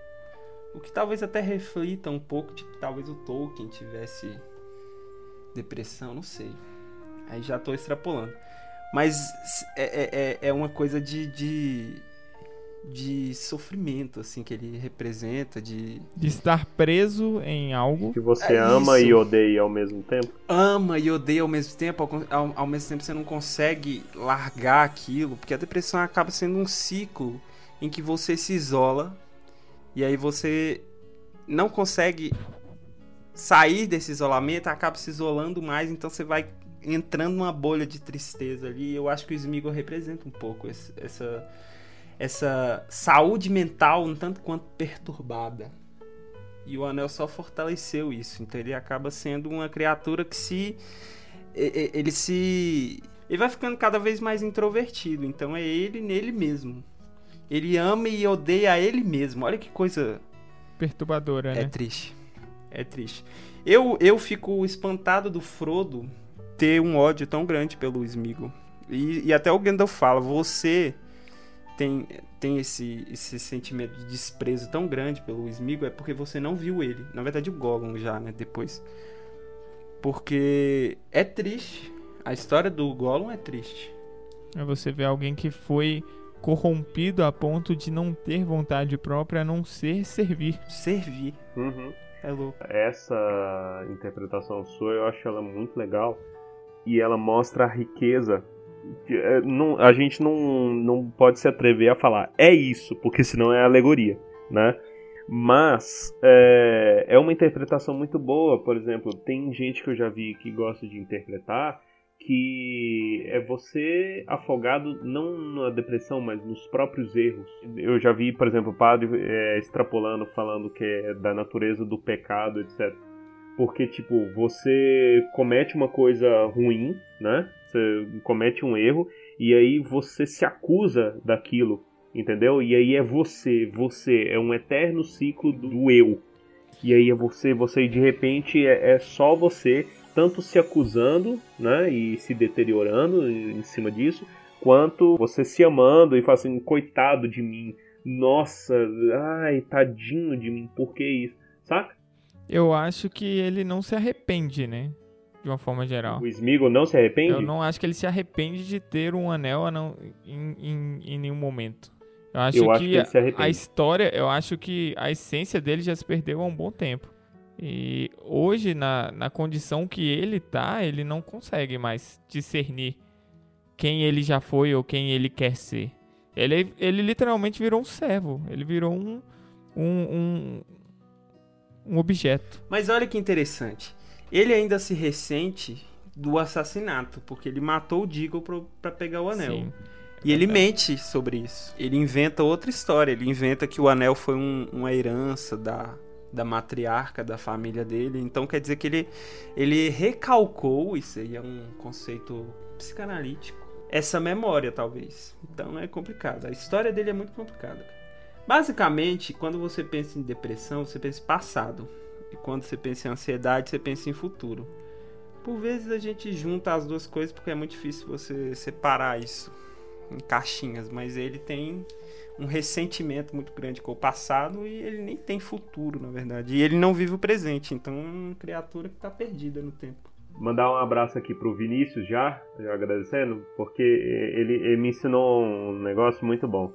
O que talvez até reflita um pouco de que talvez o Tolkien tivesse depressão, não sei. Aí já tô extrapolando. Mas é, é, é uma coisa de, de de sofrimento, assim, que ele representa, de... De estar preso em algo. Que você É ama isso. e odeia ao mesmo tempo. Ama e odeia ao mesmo tempo, ao, ao- mesmo tempo você não consegue largar aquilo, porque a depressão acaba sendo um ciclo em que você se isola e aí você não consegue sair desse isolamento, acaba se isolando mais, então você vai entrando numa bolha de tristeza ali. Eu acho que o Smeagol representa um pouco esse- essa essa saúde mental um tanto quanto perturbada. E o anel só fortaleceu isso. Então ele acaba sendo uma criatura que se. Ele se. Ele vai ficando cada vez mais introvertido. Então é ele nele mesmo. Ele ama e odeia a ele mesmo. Olha que coisa. Perturbadora, É né? triste. É triste. Eu, eu fico espantado do Frodo ter um ódio tão grande pelo Smeagol. E, e até o Gandalf fala, você tem, tem esse, esse sentimento de desprezo tão grande pelo Smeagol é porque você não viu ele. Na verdade o Gollum já, né, depois. Porque é triste. A história do Gollum é triste. É você ver alguém que foi corrompido a ponto de não ter vontade própria a não ser servir. Servir. Uhum. É louco. Essa interpretação sua eu acho ela muito legal e ela mostra a riqueza. É, não- a gente não, não pode se atrever a falar é isso, porque senão é alegoria, né? Mas é, é uma interpretação muito boa. Por exemplo, tem gente que eu já vi que gosta de interpretar que é você afogado não na depressão, mas nos próprios erros. Eu já vi, por exemplo, o padre é, extrapolando, falando que é da natureza do pecado, etc. Porque, tipo, você comete uma coisa ruim, né? Você comete um erro e aí você se acusa daquilo, entendeu? E aí é você, você, é um eterno ciclo do eu. E aí é você, você de repente é, é só você, tanto se acusando, né, e se deteriorando em cima disso, quanto você se amando e fala assim, coitado de mim, nossa, ai, tadinho de mim, por que isso? Saca? Eu acho que ele não se arrepende, né? De uma forma geral. O Smeagol não se arrepende? Eu não acho que ele se arrepende de ter um anel a não, em, em, em nenhum momento. Eu acho Eu que, acho que ele se a, arrepende. a história, eu acho que a essência dele já se perdeu há um bom tempo. E hoje, na, na condição que ele tá, ele não consegue mais discernir quem ele já foi ou quem ele quer ser. Ele, ele literalmente virou um servo. Ele virou um, um, um, um objeto. Mas olha que interessante. Ele ainda se ressente do assassinato, porque ele matou o Deagle pra pegar o anel. Sim. E ele mente sobre isso. Ele inventa outra história. Ele inventa que o anel foi um- uma herança da, da matriarca da família dele. Então quer dizer que ele, ele recalcou, isso aí é um conceito psicanalítico, essa memória, talvez. Então é complicado. A história dele é muito complicada. Basicamente, quando você pensa em depressão, você pensa em passado. E quando você pensa em ansiedade, você pensa em futuro. Por vezes a gente junta as duas coisas porque é muito difícil você separar isso em caixinhas, mas ele tem um ressentimento muito grande com o passado e ele nem tem futuro, na verdade. E ele não vive o presente, então é uma criatura que está perdida no tempo. Mandar um abraço aqui pro Vinícius já, já agradecendo, porque ele, ele me ensinou um negócio muito bom.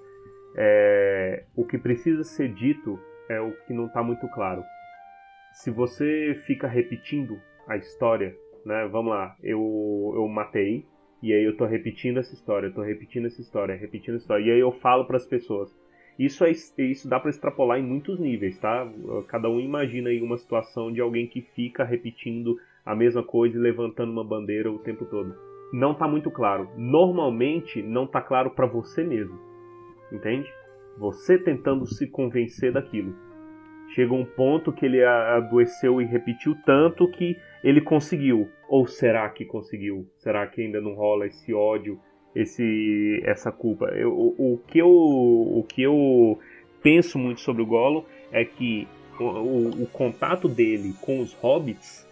É, o que precisa ser dito é o que não está muito claro. Se você fica repetindo a história, né? Vamos lá, eu, eu matei, e aí eu tô repetindo essa história, tô repetindo essa história, repetindo essa história, e aí eu falo para as pessoas. Isso, é, isso dá para extrapolar em muitos níveis, tá? Cada um imagina aí uma situação de alguém que fica repetindo a mesma coisa e levantando uma bandeira o tempo todo. Não tá muito claro. Normalmente não tá claro para você mesmo. Entende? Você tentando se convencer daquilo. Chega um ponto que ele adoeceu e repetiu tanto que ele conseguiu. Ou será que conseguiu? Será que ainda não rola esse ódio, esse essa culpa? Eu, o, o, que eu o que eu penso muito sobre o Golo é que o, o, o contato dele com os hobbits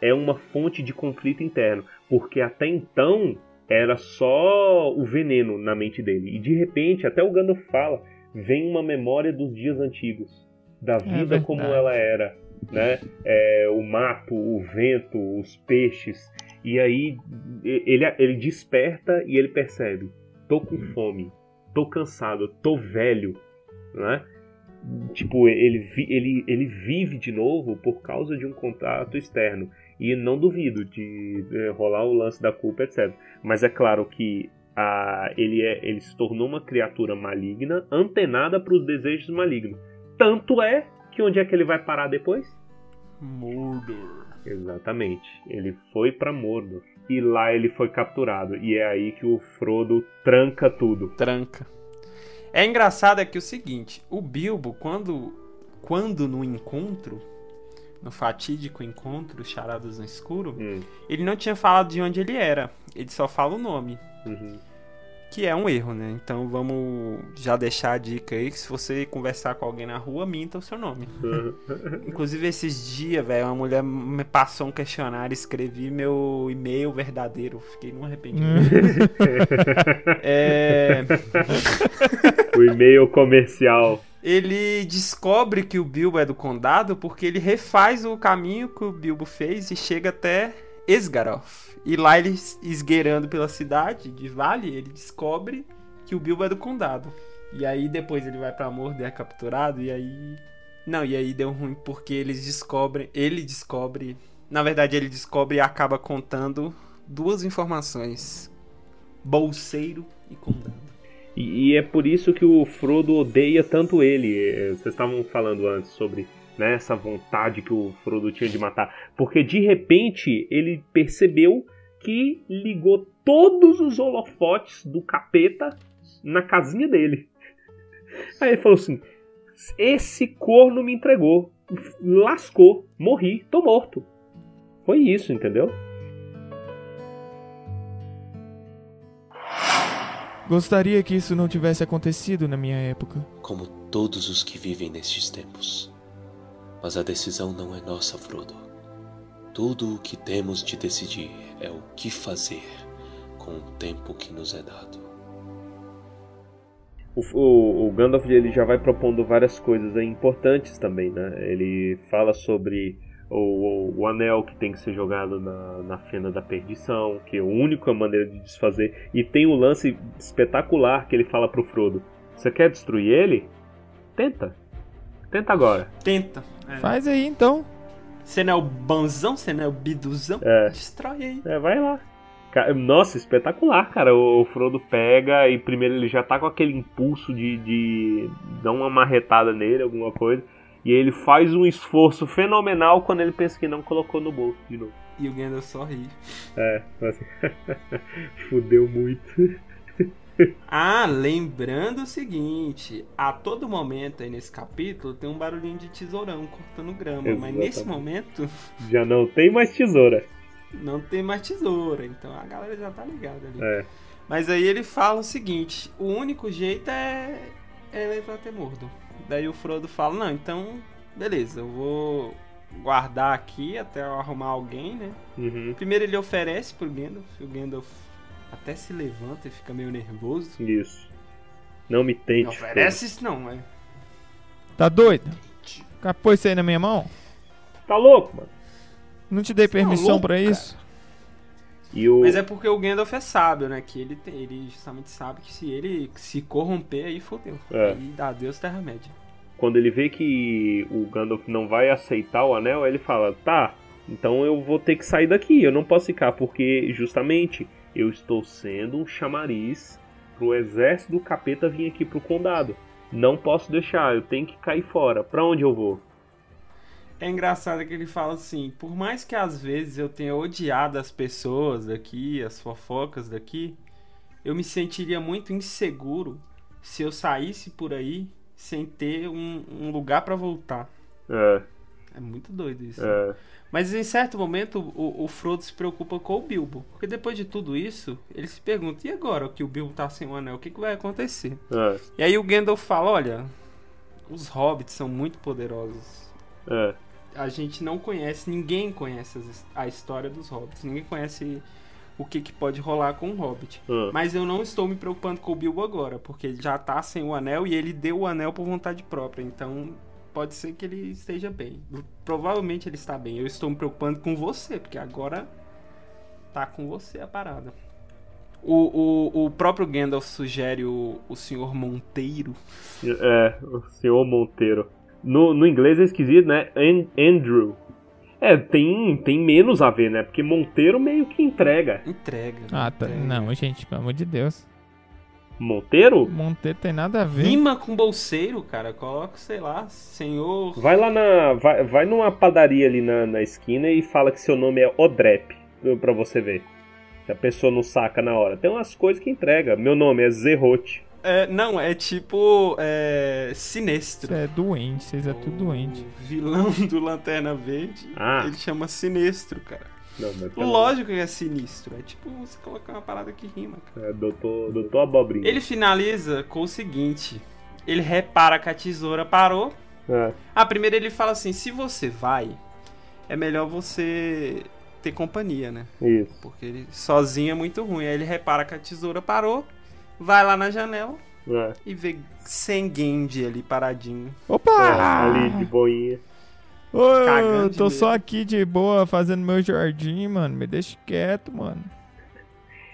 é uma fonte de conflito interno, porque até então era só o veneno na mente dele. E de repente, até o Gandalf fala, vem uma memória dos dias antigos, da é vida é como ela era, né? É, o mato, o vento, os peixes. E aí ele, ele desperta e ele percebe: tô com fome, tô cansado, tô velho, né? Tipo, ele, ele, ele vive de novo por causa de um contato externo. E não duvido de rolar o lance da culpa, etc. Mas é claro que a, ele, é, ele se tornou uma criatura maligna, antenada para os desejos malignos. Tanto é que onde é que ele vai parar depois? Mordor. Exatamente. Ele foi para Mordor. E lá ele foi capturado. E é aí que o Frodo tranca tudo. Tranca. É engraçado é que o seguinte, o Bilbo, quando, quando no encontro, no fatídico encontro, Charadas no Escuro, hum. ele não tinha falado de onde ele era. Ele só fala o nome. Uhum. Que é um erro, né? Então vamos já deixar a dica aí que se você conversar com alguém na rua, minta o seu nome. Inclusive esses dias, velho, uma mulher me passou um questionário, escrevi meu e-mail verdadeiro. Fiquei num arrependimento. é... o e-mail comercial. Ele descobre que o Bilbo é do condado porque ele refaz o caminho que o Bilbo fez e chega até Esgaroth. E lá ele esgueirando pela cidade de Vale, ele descobre que o Bilbo é do condado. E aí depois ele vai para Mordor é capturado e aí não, e aí deu ruim porque eles descobrem, ele descobre, na verdade ele descobre e acaba contando duas informações: bolseiro e condado. E, e, é por isso que o Frodo odeia tanto ele. É, vocês estavam falando antes sobre né, essa vontade que o Frodo tinha de matar. Porque de repente ele percebeu que ligou todos os holofotes do capeta na casinha dele. Aí ele falou assim: Esse corno me entregou, lascou, morri, tô morto. Foi isso, entendeu? Gostaria que isso não tivesse acontecido na minha época. Como todos os que vivem nestes tempos. Mas a decisão não é nossa, Frodo. Tudo o que temos de decidir é o que fazer com o tempo que nos é dado. O, o, o Gandalf ele já vai propondo várias coisas importantes também, né? Ele fala sobre o, o, anel que tem que ser jogado na, na fenda da perdição, que é a única maneira de desfazer. E tem o lance espetacular que ele fala pro Frodo: Você quer destruir ele? Tenta. Tenta agora. Tenta. É. Faz aí então. Você não é o banzão, você não é o biduzão? É. Destrói aí. É, vai lá. Nossa, espetacular, cara. O Frodo pega e primeiro ele já tá com aquele impulso de, de dar uma marretada nele, alguma coisa. E ele faz um esforço fenomenal quando ele pensa que não colocou no bolso de novo. E o Gandalf só ri. É, assim, fudeu muito. Ah, lembrando o seguinte: a todo momento aí nesse capítulo tem um barulhinho de tesourão cortando grama, Exatamente. mas nesse momento. Já não tem mais tesoura. Não tem mais tesoura, então a galera já tá ligada ali. É. Mas aí ele fala o seguinte: o único jeito é, é levar até Mordor. Daí o Frodo fala: Não, então, beleza, eu vou guardar aqui até eu arrumar alguém, né? Uhum. Primeiro ele oferece pro Gandalf, o Gandalf até se levanta e fica meio nervoso. Isso. Não me tente. Não oferece isso não, é. Tá doido? Capô isso aí na minha mão? Tá louco, mano. Não te dei Você tá permissão tá para isso? O... Mas é porque o Gandalf é sábio, né? Que ele, ele justamente sabe que se ele se corromper, aí fodeu. É. Aí dá Deus Terra-média. quando ele vê que o Gandalf não vai aceitar o anel, ele fala: "Tá, então eu vou ter que sair daqui, eu não posso ficar porque justamente eu estou sendo um chamariz pro exército do capeta vir aqui pro condado. Não posso deixar, eu tenho que cair fora. Pra onde eu vou?" É engraçado que ele fala assim: por mais que às vezes eu tenha odiado as pessoas daqui, as fofocas daqui, eu me sentiria muito inseguro se eu saísse por aí sem ter um, um lugar pra voltar. É, É muito doido isso. é, Mas em certo momento o, o Frodo se preocupa com o Bilbo. Porque depois de tudo isso, ele se pergunta: e agora que o Bilbo tá sem o anel? O que, que vai acontecer? é, E aí o Gandalf fala: olha, os hobbits são muito poderosos. é. A gente não conhece, ninguém conhece a história dos hobbits. Ninguém conhece o que, que pode rolar com um hobbit. Ah. Mas eu não estou me preocupando com o Bilbo agora, porque ele já tá sem o anel e ele deu o anel por vontade própria. Então pode ser que ele esteja bem. Provavelmente ele está bem. Eu estou me preocupando com você, porque agora tá com você a parada. O, o, o próprio Gandalf sugere o, o senhor Monteiro. É, o senhor Monteiro. No, no inglês é esquisito, né? An- Andrew. É, tem, tem menos a ver, né? Porque Monteiro meio que entrega. Entrega. Ah, tá. entrega. Não, gente, pelo amor de Deus. Monteiro? Monteiro tem nada a ver. Rima com bolseiro, cara. Coloca, sei lá, senhor. Vai lá na. Vai, vai numa padaria ali na, na esquina e fala que seu nome é Odrep. Pra você ver. Se a pessoa não saca na hora. Tem umas coisas que entrega. Meu nome é Zerrote. É, não, é tipo. É. Sinestro. Você é doente, vocês é tudo doente. O vilão do Lanterna Verde. Ah. Ele chama Sinestro, cara. Não, mas pelo- Lógico que é sinistro. É tipo você colocar uma parada que rima, cara. É, doutor, doutor Abobrinha. Ele finaliza com o seguinte: ele repara que a tesoura parou. É, Ah, primeiro ele fala assim: se você vai, é melhor você ter companhia, né? isso. Porque ele sozinho é muito ruim. Aí ele repara que a tesoura parou, vai lá na janela É, e vê Sengendi ali paradinho. é, Opa! ali de boinha. Ô, eu tô só aqui de boa fazendo meu jardim, mano. Me deixa quieto, mano.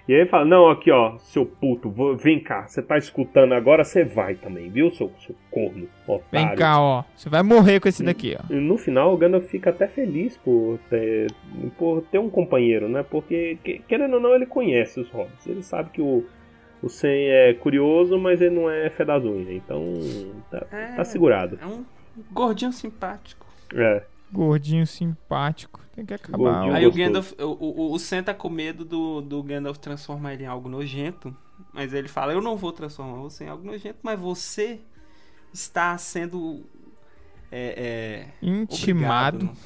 E aí ele fala, não, aqui ó, seu puto, vou- vem cá, você tá escutando agora, você vai também, viu, seu, seu corno, otário. Vem cá, ó. Você vai morrer com esse daqui, ó. E no final o Gandalf fica até feliz por ter, por ter um companheiro, né? Porque, que- querendo ou não, ele conhece os hobbits. Ele sabe que o, o Sam é curioso, mas ele não é fé das unhas. Então, tá, É. tá segurado. É um gordinho simpático. É, Gordinho simpático. Tem que acabar. Gordinho. Aí o gostoso. Gandalf, o, o, o Sam tá com medo do, do Gandalf transformar ele em algo nojento. Mas ele fala: Eu não vou transformar você em algo nojento, mas você está sendo. É, é, Intimado. obrigado,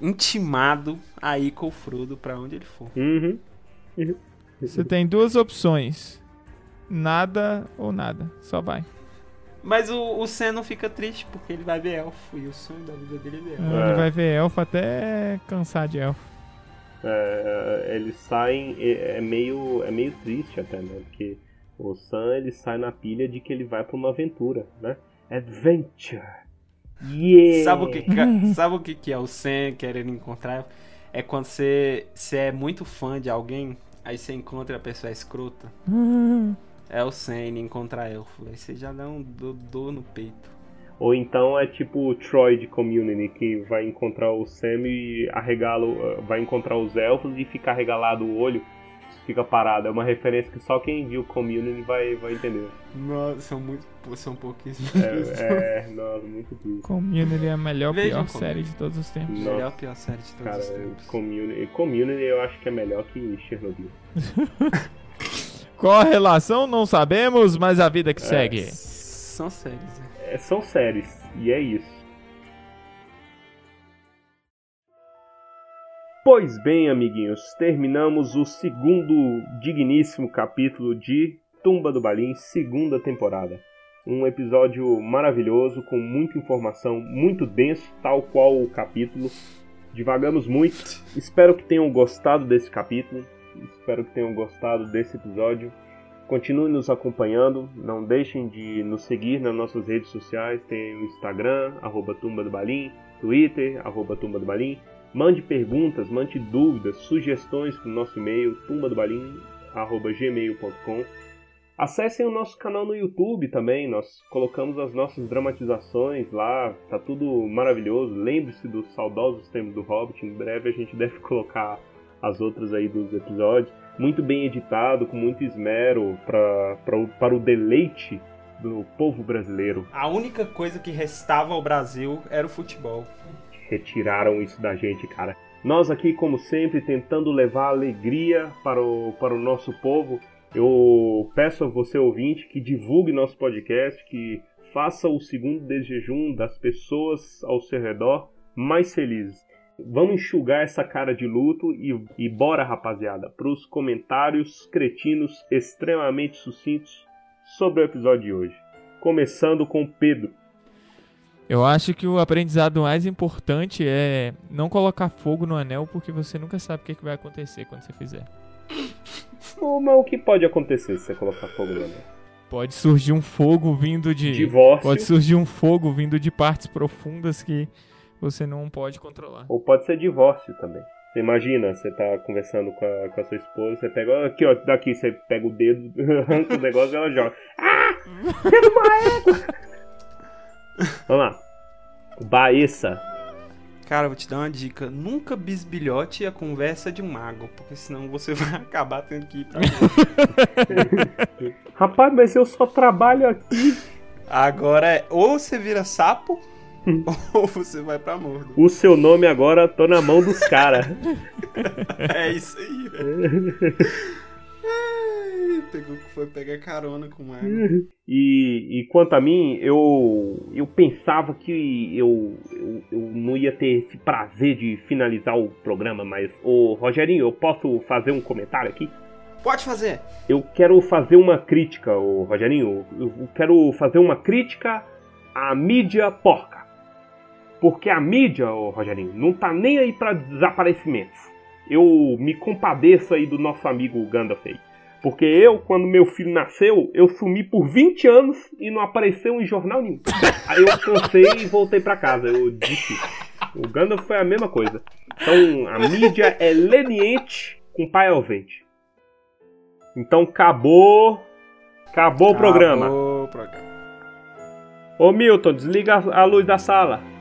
intimado a ir com o Frodo pra onde ele for. uhum. Você tem duas opções. Nada ou nada. Só vai. Mas o, o Sam não fica triste porque ele vai ver elfo e o sonho da vida dele é ver elfo. Ele vai ver elfo até cansar de elfo. É, eles saem, é, é meio, é meio triste até, né? Porque o Sam ele sai na pilha de que ele vai pra uma aventura, né? Adventure. Yeah! Sabe o que, que- sabe o que, que é o Sam querendo encontrar? É quando você, você é muito fã de alguém, aí você encontra a pessoa escrota. É o Sam indo encontrar elfo. Aí você já dá um do- dor no peito. Ou então é tipo o Troy de Community, que vai encontrar o Sam e arregala, o- vai encontrar os elfos e fica arregalado o olho, fica parado. É uma referência que só quem viu Community vai, vai entender. Nossa, são muito. São pouquíssimos. É, é nossa, muito triste. Community é a melhor, Vejam pior Community. série de todos os tempos. Melhor Nossa, pior série de todos cara, os tempos. Community, Community eu acho que é melhor que Chernobyl. Qual a relação? Não sabemos, mas a vida que segue. São séries, né? É, são séries, e é isso. Pois bem, amiguinhos, terminamos o segundo digníssimo capítulo de Tumba do Balim, segunda temporada. Um episódio maravilhoso, com muita informação, muito denso, tal qual o capítulo. Divagamos muito. Espero que tenham gostado desse capítulo. Espero que tenham gostado desse episódio. Continuem nos acompanhando, não deixem de nos seguir nas nossas redes sociais, tem o Instagram, arroba Tumba do Balim, Twitter, arroba Tumba do Balim. Mande perguntas, mande dúvidas, sugestões para o nosso e-mail, tumbadobalim, arroba gmail.com. Acessem o nosso canal no YouTube também, nós colocamos as nossas dramatizações lá, tá tudo maravilhoso. Lembre-se dos saudosos tempos do Hobbit, em breve a gente deve colocar as outras aí dos episódios. Muito bem editado, com muito esmero pra, pra, o- para o deleite do povo brasileiro. A única coisa que restava ao Brasil era o futebol. retiraram isso da gente, cara. Nós aqui, como sempre, tentando levar alegria para o, para o nosso povo. Eu peço a você, ouvinte, que divulgue nosso podcast, que faça o segundo de jejum das pessoas ao seu redor mais felizes. Vamos enxugar essa cara de luto e, e bora, rapaziada, para os comentários cretinos extremamente sucintos sobre o episódio de hoje. Começando com Pedro. Eu acho que o aprendizado mais importante é não colocar fogo no anel, porque você nunca sabe o que, que vai acontecer quando você fizer. Mas o que pode acontecer se você colocar fogo no anel? Pode surgir um fogo vindo de. Divórcio. Pode surgir um fogo vindo de partes profundas que você não pode controlar. Ou pode ser divórcio também. Você imagina, você tá conversando com a, com a sua esposa, você pega. Aqui, ó, daqui você pega o dedo, arranca o negócio e ela joga. Ah! Teve uma égua! Vamos lá. Baessa. Cara, vou te dar uma dica. Nunca bisbilhote a conversa de um mago, porque senão você vai acabar tendo que ir pra Rapaz, mas eu só trabalho aqui. Agora é ou você vira sapo, ou você vai pra mordo. O seu nome agora tô na mão dos caras. É isso aí, velho. Pegou, foi pegar carona com o mago. E, e quanto a mim, eu, eu pensava que eu, eu, eu não ia ter esse prazer de finalizar o programa, mas, ô Rogerinho, eu posso fazer um comentário aqui? Pode fazer. Eu quero fazer uma crítica, ô Rogerinho. Eu quero fazer uma crítica à mídia porca. Porque a mídia, ô Rogerinho, não tá nem aí pra desaparecimentos. Eu me compadeço aí do nosso amigo Gandalf aí. Porque eu, quando meu filho nasceu, eu sumi por 20 anos e não apareceu em jornal nenhum. Aí eu cansei e voltei pra casa. Eu disse. O Gandalf foi a mesma coisa. Então a mídia é leniente com pai ausente. Então acabou. Acabou o programa. Acabou o programa. Ô Milton, desliga a luz da sala.